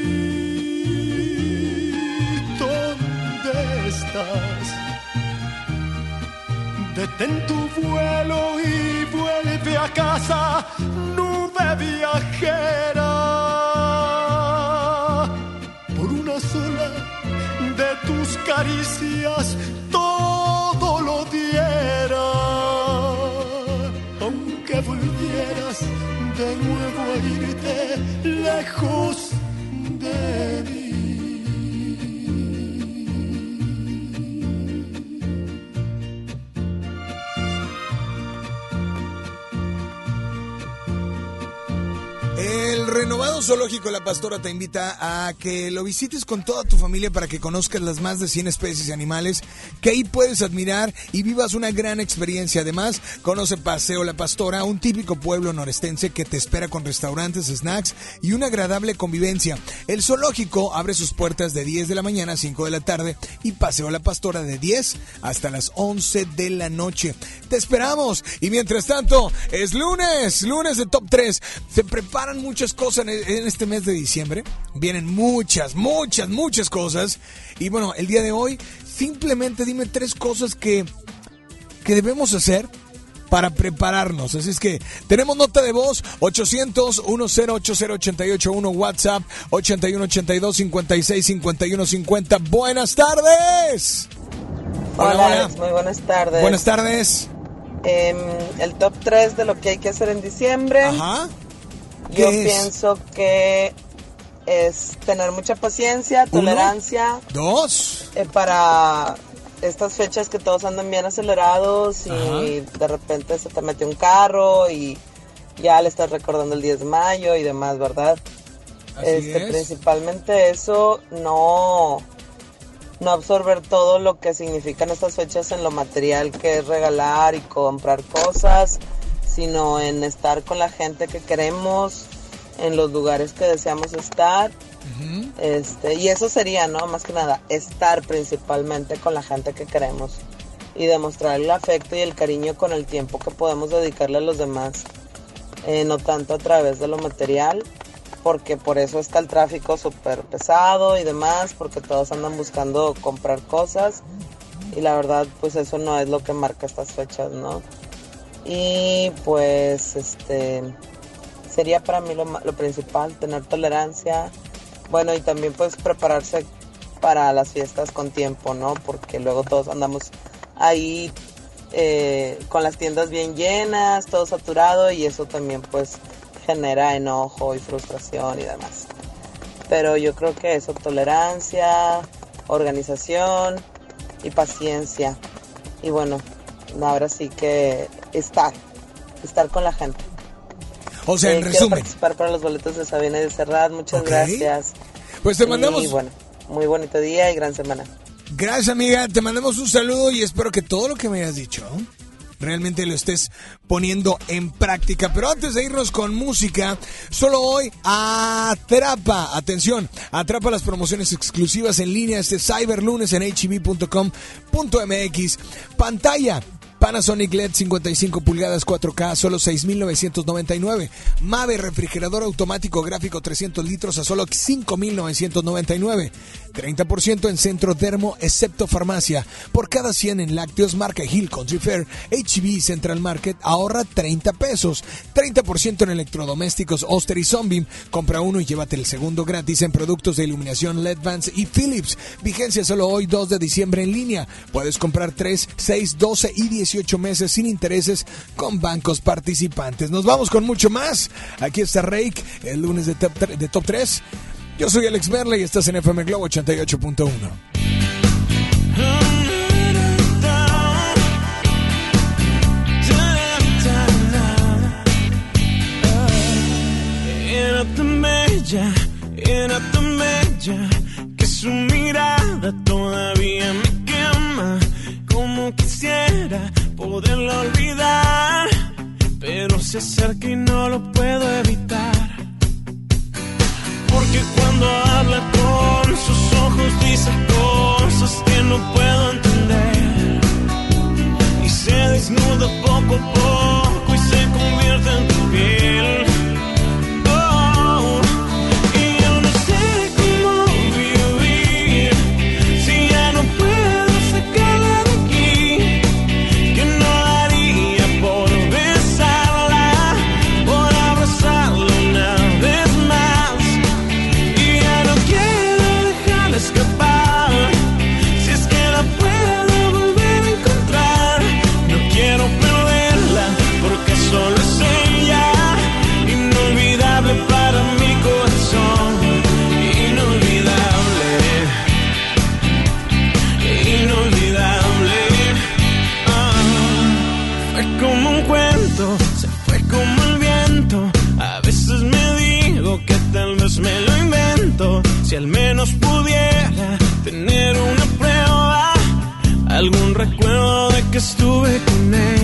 Detén tu vuelo y vuelve a casa, nube viajera. Zoológico La Pastora te invita a que lo visites con toda tu familia para que conozcas las más de 100 especies de animales que ahí puedes admirar y vivas una gran experiencia. Además, conoce Paseo La Pastora, un típico pueblo norestense que te espera con restaurantes, snacks y una agradable convivencia. El zoológico abre sus puertas de 10 de la mañana a 5 de la tarde y Paseo La Pastora de 10 hasta las 11 de la noche. Te esperamos y mientras tanto es lunes, lunes de Top 3. Se preparan muchas cosas en en este mes de diciembre. Vienen muchas, muchas, muchas cosas. Y bueno, el día de hoy simplemente dime tres cosas que, que debemos hacer para prepararnos. Así es que tenemos nota de voz 800 1080881 WhatsApp 8182 56 51 50. Buenas tardes. Hola, Alex, muy buenas tardes. Buenas tardes. Em, el top 3 de lo que hay que hacer en diciembre. Ajá. Yo pienso que es tener mucha paciencia, Uno. tolerancia. Dos. eh, para estas fechas que todos andan bien acelerados y Ajá. de repente se te mete un carro y ya le estás recordando el 10 de mayo y demás, ¿verdad? Así este, es. Principalmente eso, no, no absorber todo lo que significan estas fechas en lo material que es regalar y comprar cosas, sino en estar con la gente que queremos, en los lugares que deseamos estar. Este, y eso sería, ¿no? Más que nada, estar principalmente con la gente que queremos y demostrar el afecto y el cariño con el tiempo que podemos dedicarle a los demás, eh, no tanto a través de lo material, porque por eso está el tráfico súper pesado y demás, porque todos andan buscando comprar cosas y la verdad, pues eso no es lo que marca estas fechas, ¿no? Y pues, este, sería para mí lo, lo principal, tener tolerancia, Bueno, y también pues prepararse para las fiestas con tiempo, ¿no? Porque luego todos andamos ahí eh, con las tiendas bien llenas, todo saturado y eso también pues genera enojo y frustración y demás. Pero yo creo que eso, tolerancia, organización y paciencia. Y bueno, ahora sí que estar, estar con la gente. O sea, en Eh, quiero resumen. participar para los boletos de Sabina y de Serrat. Muchas gracias. Pues te Y mandamos- bueno, muy bonito día y gran semana. Gracias, amiga. Te mandamos un saludo y espero que todo lo que me hayas dicho realmente lo estés poniendo en práctica. Pero antes de irnos con música, solo hoy atrapa, atención, atrapa las promociones exclusivas en línea este Cyber Lunes en hb.com.mx. Pantalla. Panasonic LED 55 pulgadas 4K, solo 6.999. Mave refrigerador automático gráfico 300 litros a solo 5.999. 30% en centro termo, excepto farmacia. Por cada 100 en lácteos, marca Hill Country Fair, HB Central Market, ahorra 30 pesos. 30% en electrodomésticos Oster y Sunbeam. Compra uno y llévate el segundo gratis en productos de iluminación LED Vans y Philips. Vigencia solo hoy 2 de diciembre en línea. Puedes comprar 3, 6, 12 y 18 meses sin intereses con bancos participantes. Nos vamos con mucho más. Aquí está Rake, el lunes de Top, de top 3. Yo soy Alex Merle y estás en FM Globo 88.1. Era tan bella, era tan bella que su mirada todavía me quema. Como quisiera poderla olvidar, pero se acerca y no lo puedo evitar. Porque cuando habla con sus ojos dice cosas que no puedo entender. Y se desnuda poco a poco menos pudiera tener una prueba, algún recuerdo de que estuve con ella.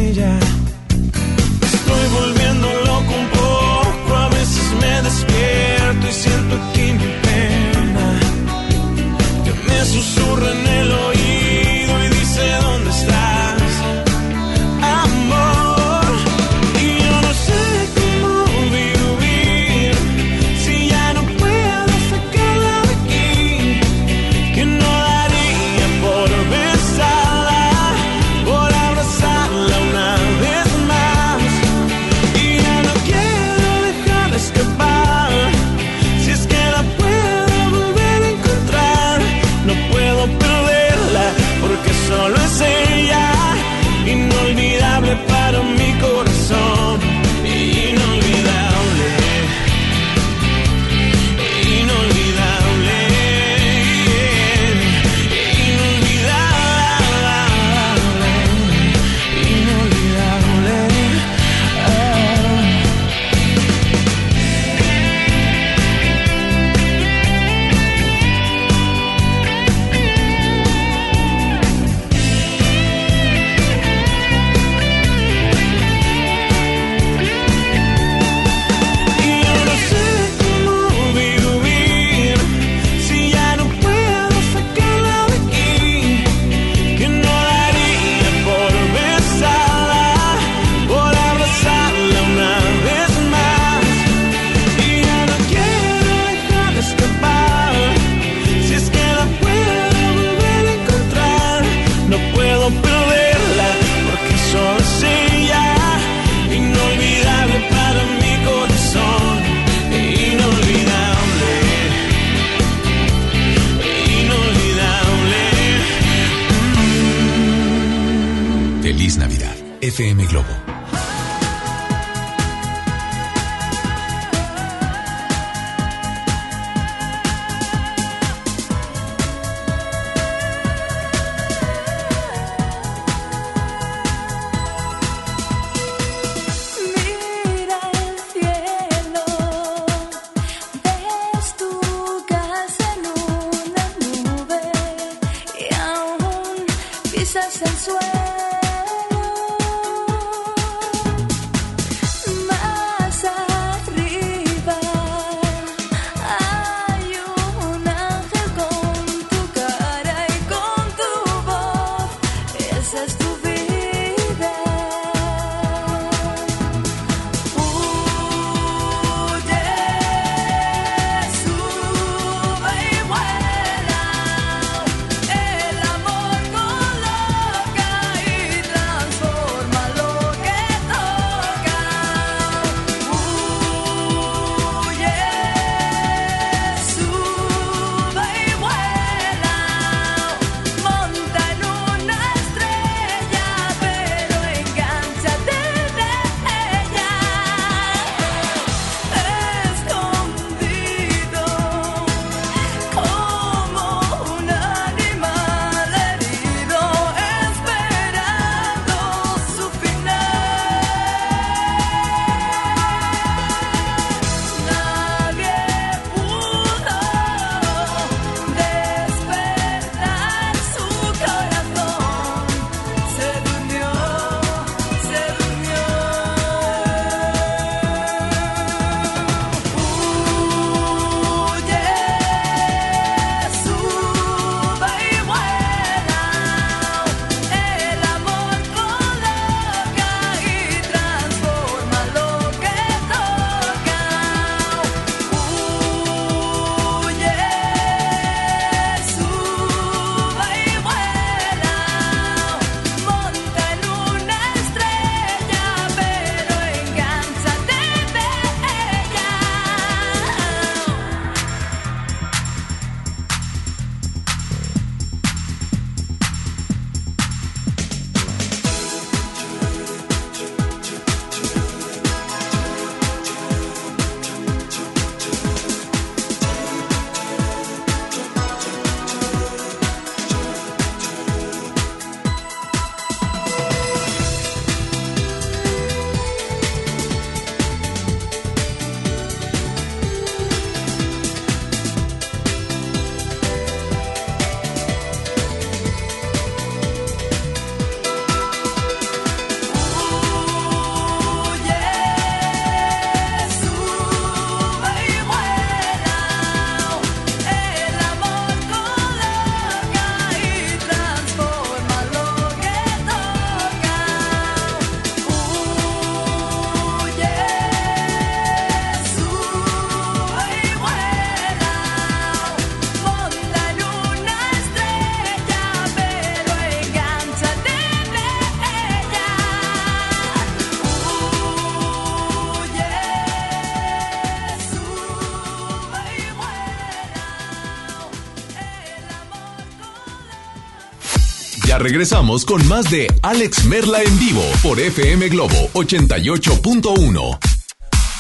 Regresamos con más de Alex Merla en vivo por FM Globo 88.1.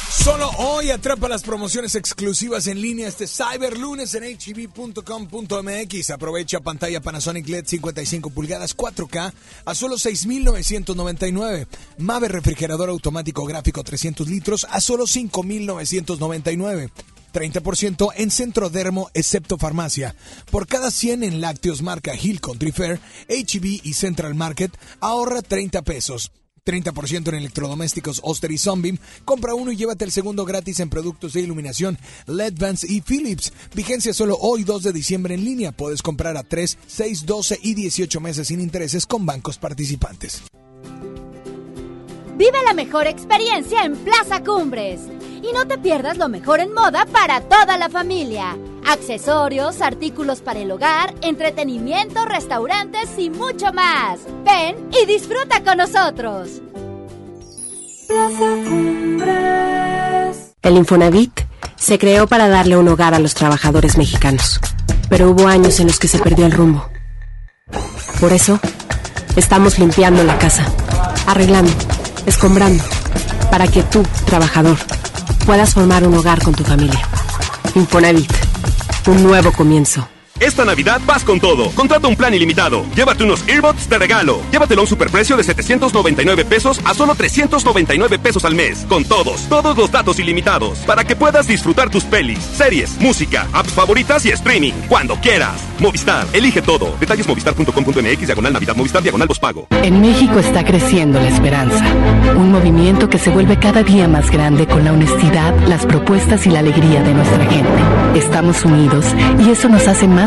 Solo hoy atrapa las promociones exclusivas en línea este Cyber Lunes en hb.com.mx. Aprovecha pantalla Panasonic LED 55 pulgadas 4K a solo 6.999. Mave refrigerador automático gráfico 300 litros a solo 5.999. 30% en Centrodermo, excepto farmacia. Por cada 100 en lácteos marca Hill Country Fair, HB y Central Market, ahorra 30 pesos. 30% en electrodomésticos Oster y Sunbeam. Compra uno y llévate el segundo gratis en productos de iluminación LED Vans y Philips. Vigencia solo hoy 2 de diciembre en línea. Puedes comprar a 3, 6, 12 y 18 meses sin intereses con bancos participantes. Vive la mejor experiencia en Plaza Cumbres. Y no te pierdas lo mejor en moda para toda la familia. Accesorios, artículos para el hogar, entretenimiento, restaurantes y mucho más. Ven y disfruta con nosotros. Plaza Cumbres. El Infonavit se creó para darle un hogar a los trabajadores mexicanos, pero hubo años en los que se perdió el rumbo. Por eso, estamos limpiando la casa, arreglando, escombrando, para que tú, trabajador, puedas formar un hogar con tu familia. Infonavit, un nuevo comienzo. Esta Navidad vas con todo. Contrata un plan ilimitado. Llévate unos earbuds de regalo. Llévatelo a un superprecio de 799 pesos a solo 399 pesos al mes. Con todos, todos los datos ilimitados. Para que puedas disfrutar tus pelis, series, música, apps favoritas y streaming. Cuando quieras. Movistar, elige todo. Detalles movistar.com.mx, diagonal Navidad, Movistar, diagonal pago. En México está creciendo la esperanza. Un movimiento que se vuelve cada día más grande con la honestidad, las propuestas y la alegría de nuestra gente. Estamos unidos y eso nos hace más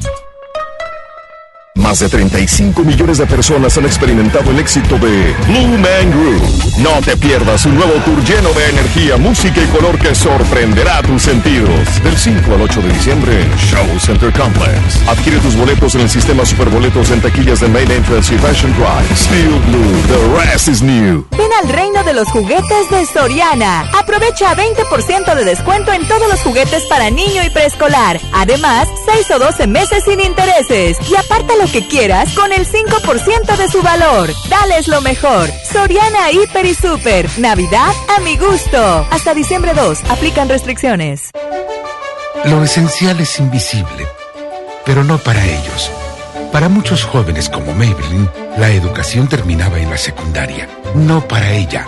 Más de 35 millones de personas han experimentado el éxito de Blue Man Group. No te pierdas un nuevo tour lleno de energía, música y color que sorprenderá tus sentidos. Del 5 al 8 de diciembre en Show Center Complex. Adquiere tus boletos en el sistema Superboletos en taquillas de Main Entrance y Fashion Drive. Steel Blue, the rest is new. Ven al reino de los juguetes de Soriana. Aprovecha 20% de descuento en todos los juguetes para niño y preescolar. Además, 6 o 12 meses sin intereses. Y aparte lo que quieras con el 5% de su valor. Dales lo mejor. Soriana Hiper y Super. Navidad a mi gusto. Hasta diciembre 2. Aplican restricciones. Lo esencial es invisible, pero no para ellos. Para muchos jóvenes como Maybelline, la educación terminaba en la secundaria. No para ella.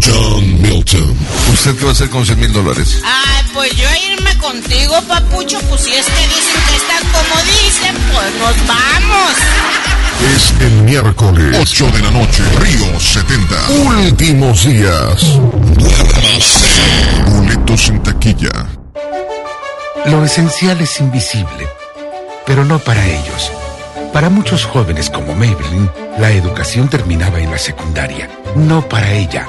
John Milton. ¿Usted qué va a hacer con 100 mil dólares? Ay, pues yo irme contigo, papucho, pues si es que dicen que estás como dicen, pues nos vamos. Es el miércoles 8 de la noche, Río 70. Últimos días. Duérmase. Boletos en taquilla. Lo esencial es invisible, pero no para ellos. Para muchos jóvenes como Maybelline, la educación terminaba en la secundaria. No para ella.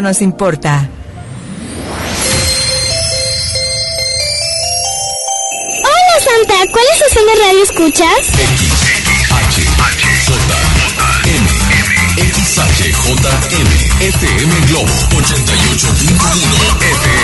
nos importa. Hola Santa, ¿cuál estación de radio escuchas? XHJM, FM Globo 88.1 FM.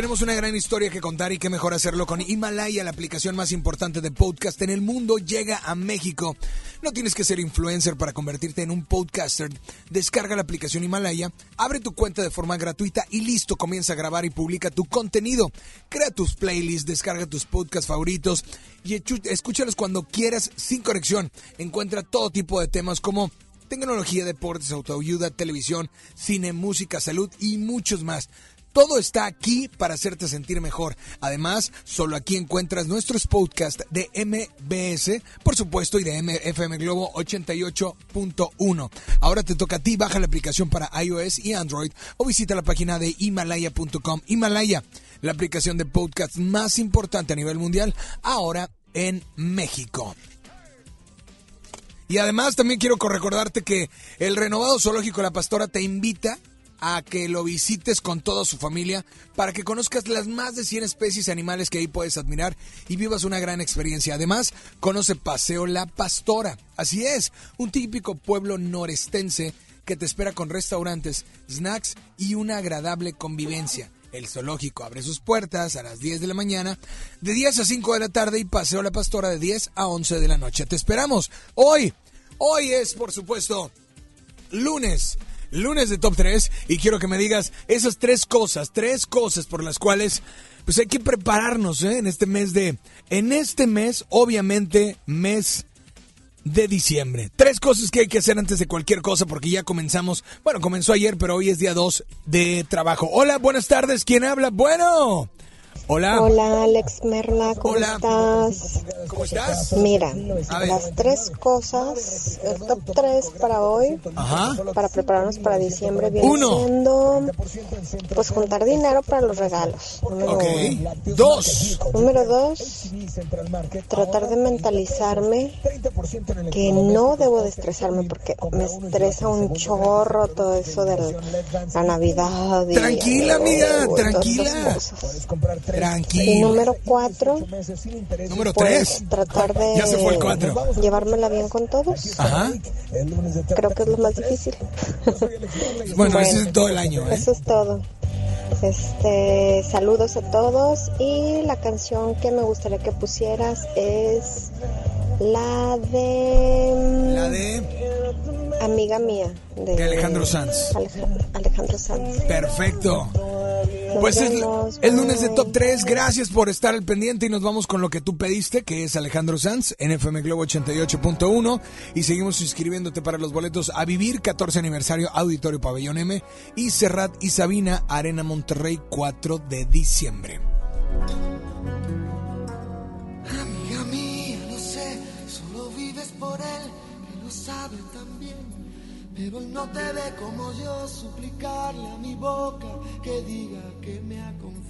Tenemos una gran historia que contar y qué mejor hacerlo con Himalaya, la aplicación más importante de podcast en el mundo, llega a México. No tienes que ser influencer para convertirte en un podcaster. Descarga la aplicación Himalaya, abre tu cuenta de forma gratuita y listo, comienza a grabar y publica tu contenido. Crea tus playlists, descarga tus podcasts favoritos y escúchalos cuando quieras sin conexión. Encuentra todo tipo de temas como tecnología, deportes, autoayuda, televisión, cine, música, salud y muchos más. Todo está aquí para hacerte sentir mejor. Además, solo aquí encuentras nuestros podcasts de MBS, por supuesto, y de M- FM Globo 88.1. Ahora te toca a ti, baja la aplicación para iOS y Android o visita la página de himalaya.com. Himalaya, la aplicación de podcast más importante a nivel mundial, ahora en México. Y además también quiero recordarte que el renovado zoológico La Pastora te invita a que lo visites con toda su familia para que conozcas las más de 100 especies animales que ahí puedes admirar y vivas una gran experiencia. Además, conoce Paseo La Pastora. Así es, un típico pueblo norestense que te espera con restaurantes, snacks y una agradable convivencia. El zoológico abre sus puertas a las 10 de la mañana, de 10 a 5 de la tarde y Paseo La Pastora de 10 a 11 de la noche. Te esperamos hoy. Hoy es, por supuesto, lunes. Lunes de Top 3 y quiero que me digas esas tres cosas, tres cosas por las cuales pues hay que prepararnos ¿eh? en este mes de... En este mes, obviamente, mes de diciembre. Tres cosas que hay que hacer antes de cualquier cosa porque ya comenzamos, bueno, comenzó ayer, pero hoy es día 2 de trabajo. Hola, buenas tardes, ¿quién habla? Bueno. Hola. Hola, Alex Merla, ¿cómo estás? ¿Cómo estás? Mira, las tres cosas, el top tres para hoy, Ajá. para prepararnos para diciembre, viene Uno. siendo, pues, juntar dinero para los regalos. Número uno. Dos. Número dos, tratar de mentalizarme que no debo de estresarme porque me estresa un chorro todo eso de la Navidad. y Tranquila, amiga, y tranquila. Y Tranquila. número cuatro, Número pues tres. tratar de Ya se fue el cuatro. llevármela bien con todos. Ajá. Creo que es lo más difícil. Bueno, ese es todo el año, ¿eh? Eso es todo. Este, saludos a todos y la canción que me gustaría que pusieras es la de La de Amiga mía de, De Alejandro Sanz. Alejandro, Alejandro Sanz. Perfecto. Nos Pues es el lunes de. Top 3. Gracias por estar al pendiente y nos vamos con lo que tú pediste, que es Alejandro Sanz en FM Globo 88.1. Y seguimos inscribiéndote para los boletos a Vivir, 14 aniversario Auditorio Pabellón M. Y Serrat y Sabina, Arena Monterrey, 4 de diciembre. Pero no te ve como yo, suplicarle a mi boca que diga que me ha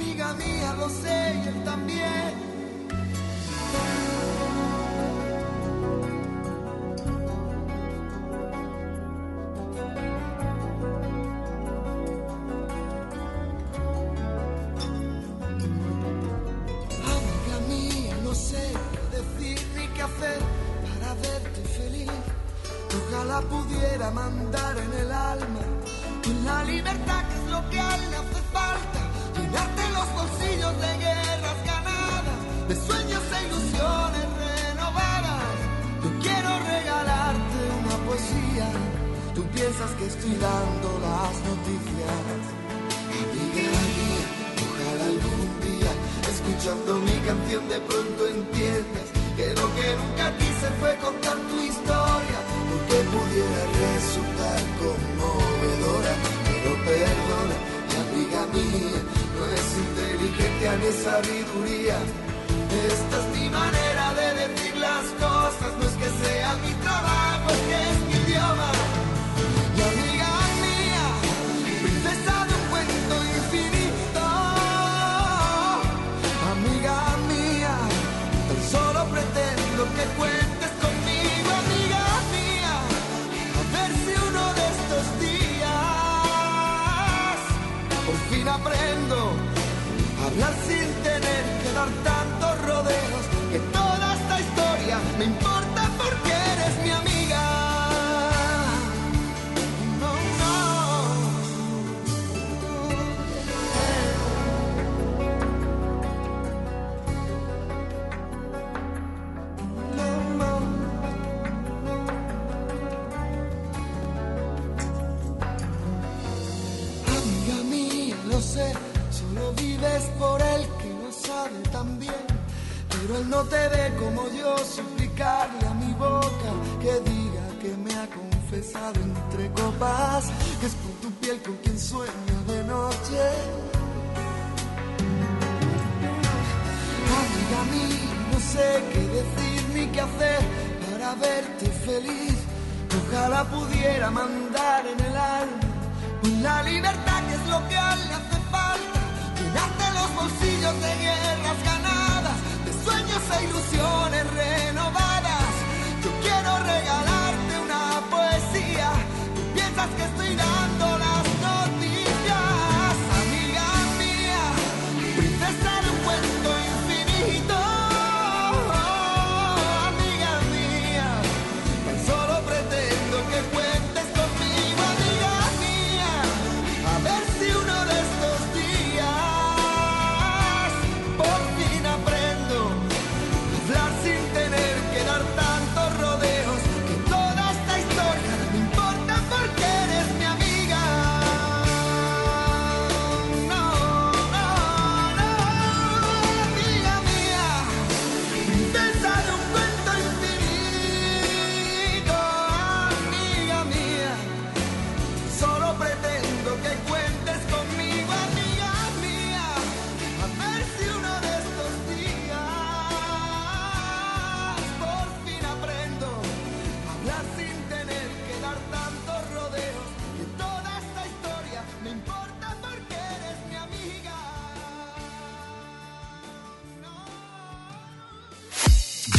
amiga mía, lo sé y él también.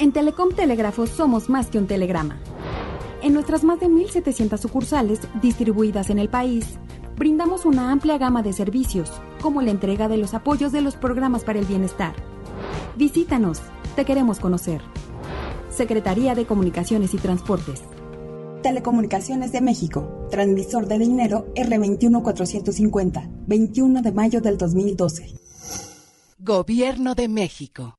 En Telecom Telégrafos somos más que un telegrama. En nuestras más de 1.700 sucursales distribuidas en el país, brindamos una amplia gama de servicios, como la entrega de los apoyos de los programas para el bienestar. Visítanos, te queremos conocer. Secretaría de Comunicaciones y Transportes. Telecomunicaciones de México, transmisor de dinero R21450, 21 de mayo del 2012. Gobierno de México.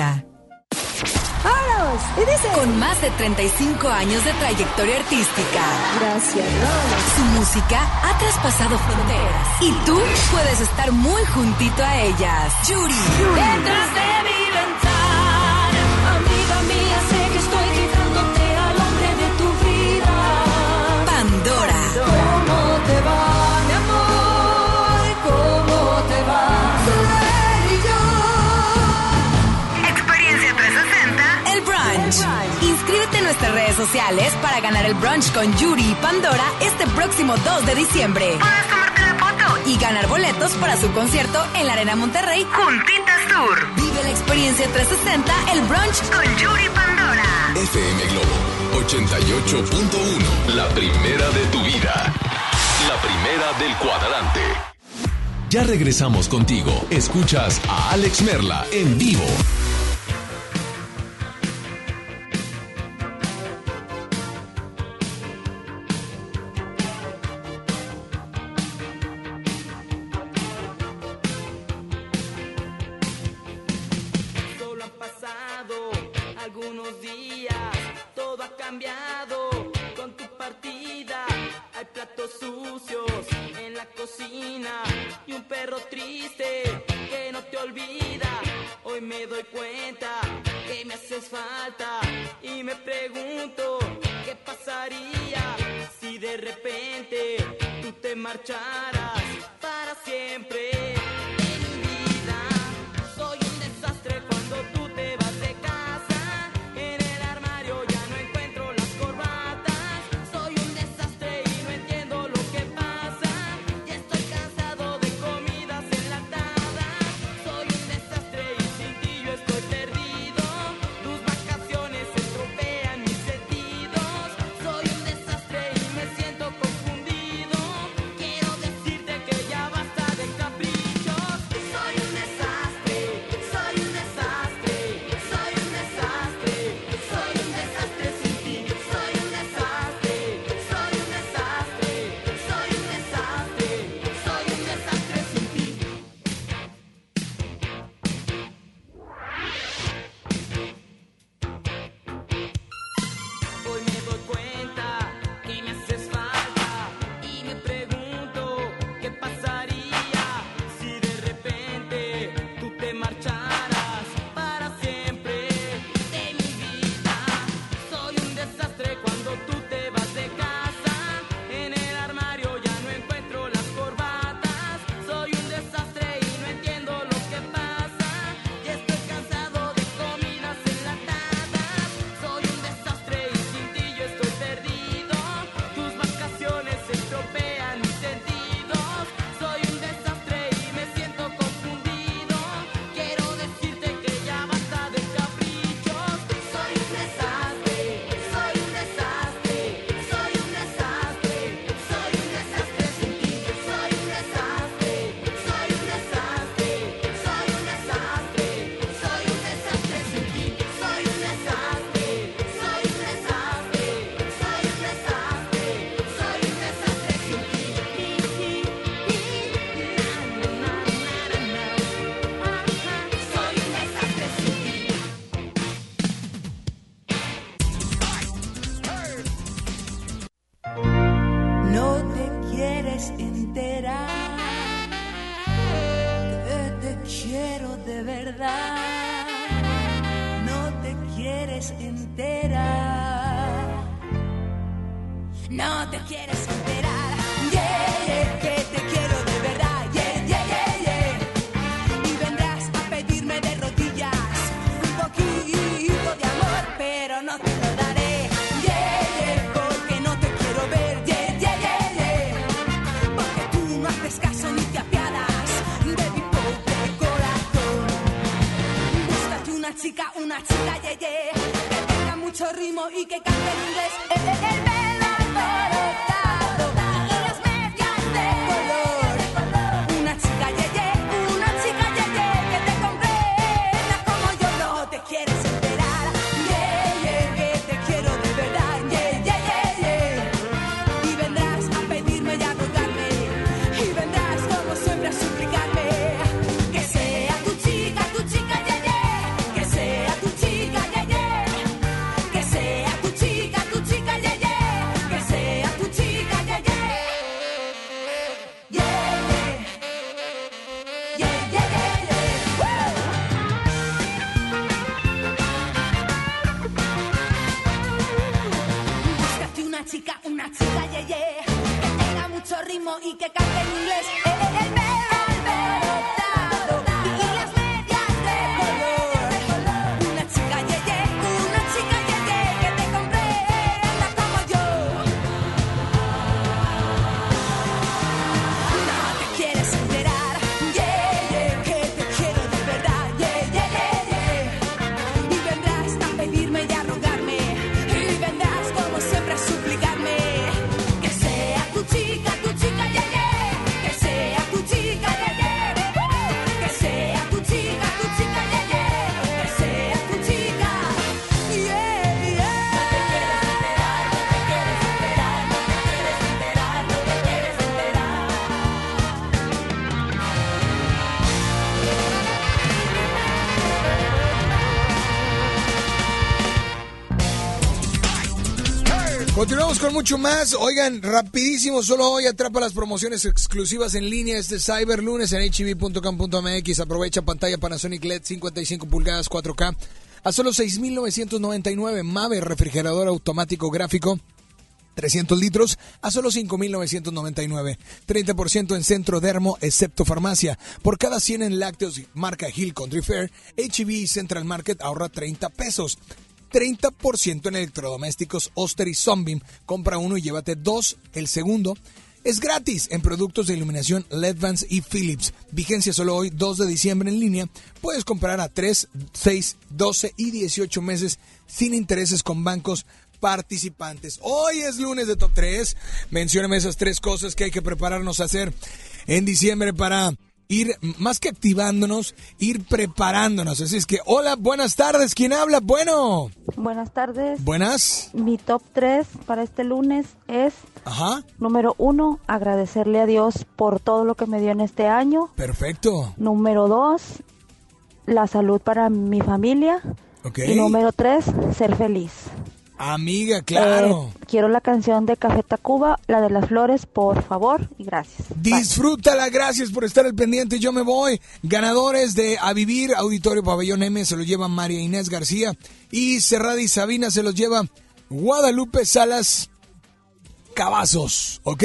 Y. Con más de 35 años de trayectoria artística. Gracias, Rolos. Su música ha traspasado fronteras. Y tú puedes estar muy juntito a ellas. Yuri. Yuri. De mi ventana. nuestras redes sociales para ganar el brunch con Yuri Pandora este próximo 2 de diciembre. Puedes tomarte la foto y ganar boletos para su concierto en la Arena Monterrey Juntitas Tour. Vive la experiencia 360, el brunch con Yuri Pandora. FM Globo 88.1, la primera de tu vida. La primera del cuadrante. Ya regresamos contigo. Escuchas a Alex Merla en vivo. Con mucho más. Oigan, rapidísimo, solo hoy atrapa las promociones exclusivas en línea este Cyber Lunes en hv.com.mx. Aprovecha pantalla Panasonic LED 55 pulgadas 4K a solo 6.999. Mave refrigerador automático gráfico 300 litros a solo 5.999. 30% en centro dermo, excepto farmacia. Por cada 100 en lácteos marca Hill Country Fair, HB Central Market ahorra 30 pesos. 30% en electrodomésticos Oster y Sunbeam. Compra uno y llévate dos. El segundo es gratis en productos de iluminación LED-Vans y Philips. Vigencia solo hoy, 2 de diciembre en línea. Puedes comprar a 3, 6, 12 y 18 meses sin intereses con bancos participantes. Hoy es lunes de Top 3. Mencióname esas tres cosas que hay que prepararnos a hacer en diciembre para ir más que activándonos, ir preparándonos. Así es que, hola, buenas tardes. ¿Quién habla? Bueno. Buenas tardes. Buenas. Mi top 3 para este lunes es, Ajá. número uno, agradecerle a Dios por todo lo que me dio en este año. Perfecto. Número dos, la salud para mi familia. Y número tres, ser feliz. Amiga, claro. Eh, quiero la canción de Café Tacuba, la de las flores, por favor, y gracias. Disfrútala, gracias por estar al pendiente. Yo me voy. Ganadores de A Vivir, Auditorio Pabellón M, se lo lleva María Inés García. Y Cerrada y Sabina se los lleva Guadalupe Salas Cavazos, ¿ok?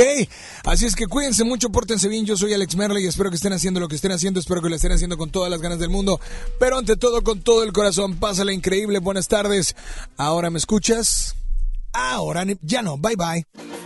Así es que cuídense mucho, pórtense bien. Yo soy Alex Merle y espero que estén haciendo lo que estén haciendo. Espero que lo estén haciendo con todas las ganas del mundo. Pero ante todo, con todo el corazón. Pásala increíble. Buenas tardes. ¿Ahora me escuchas? Ahora ya no. Bye bye.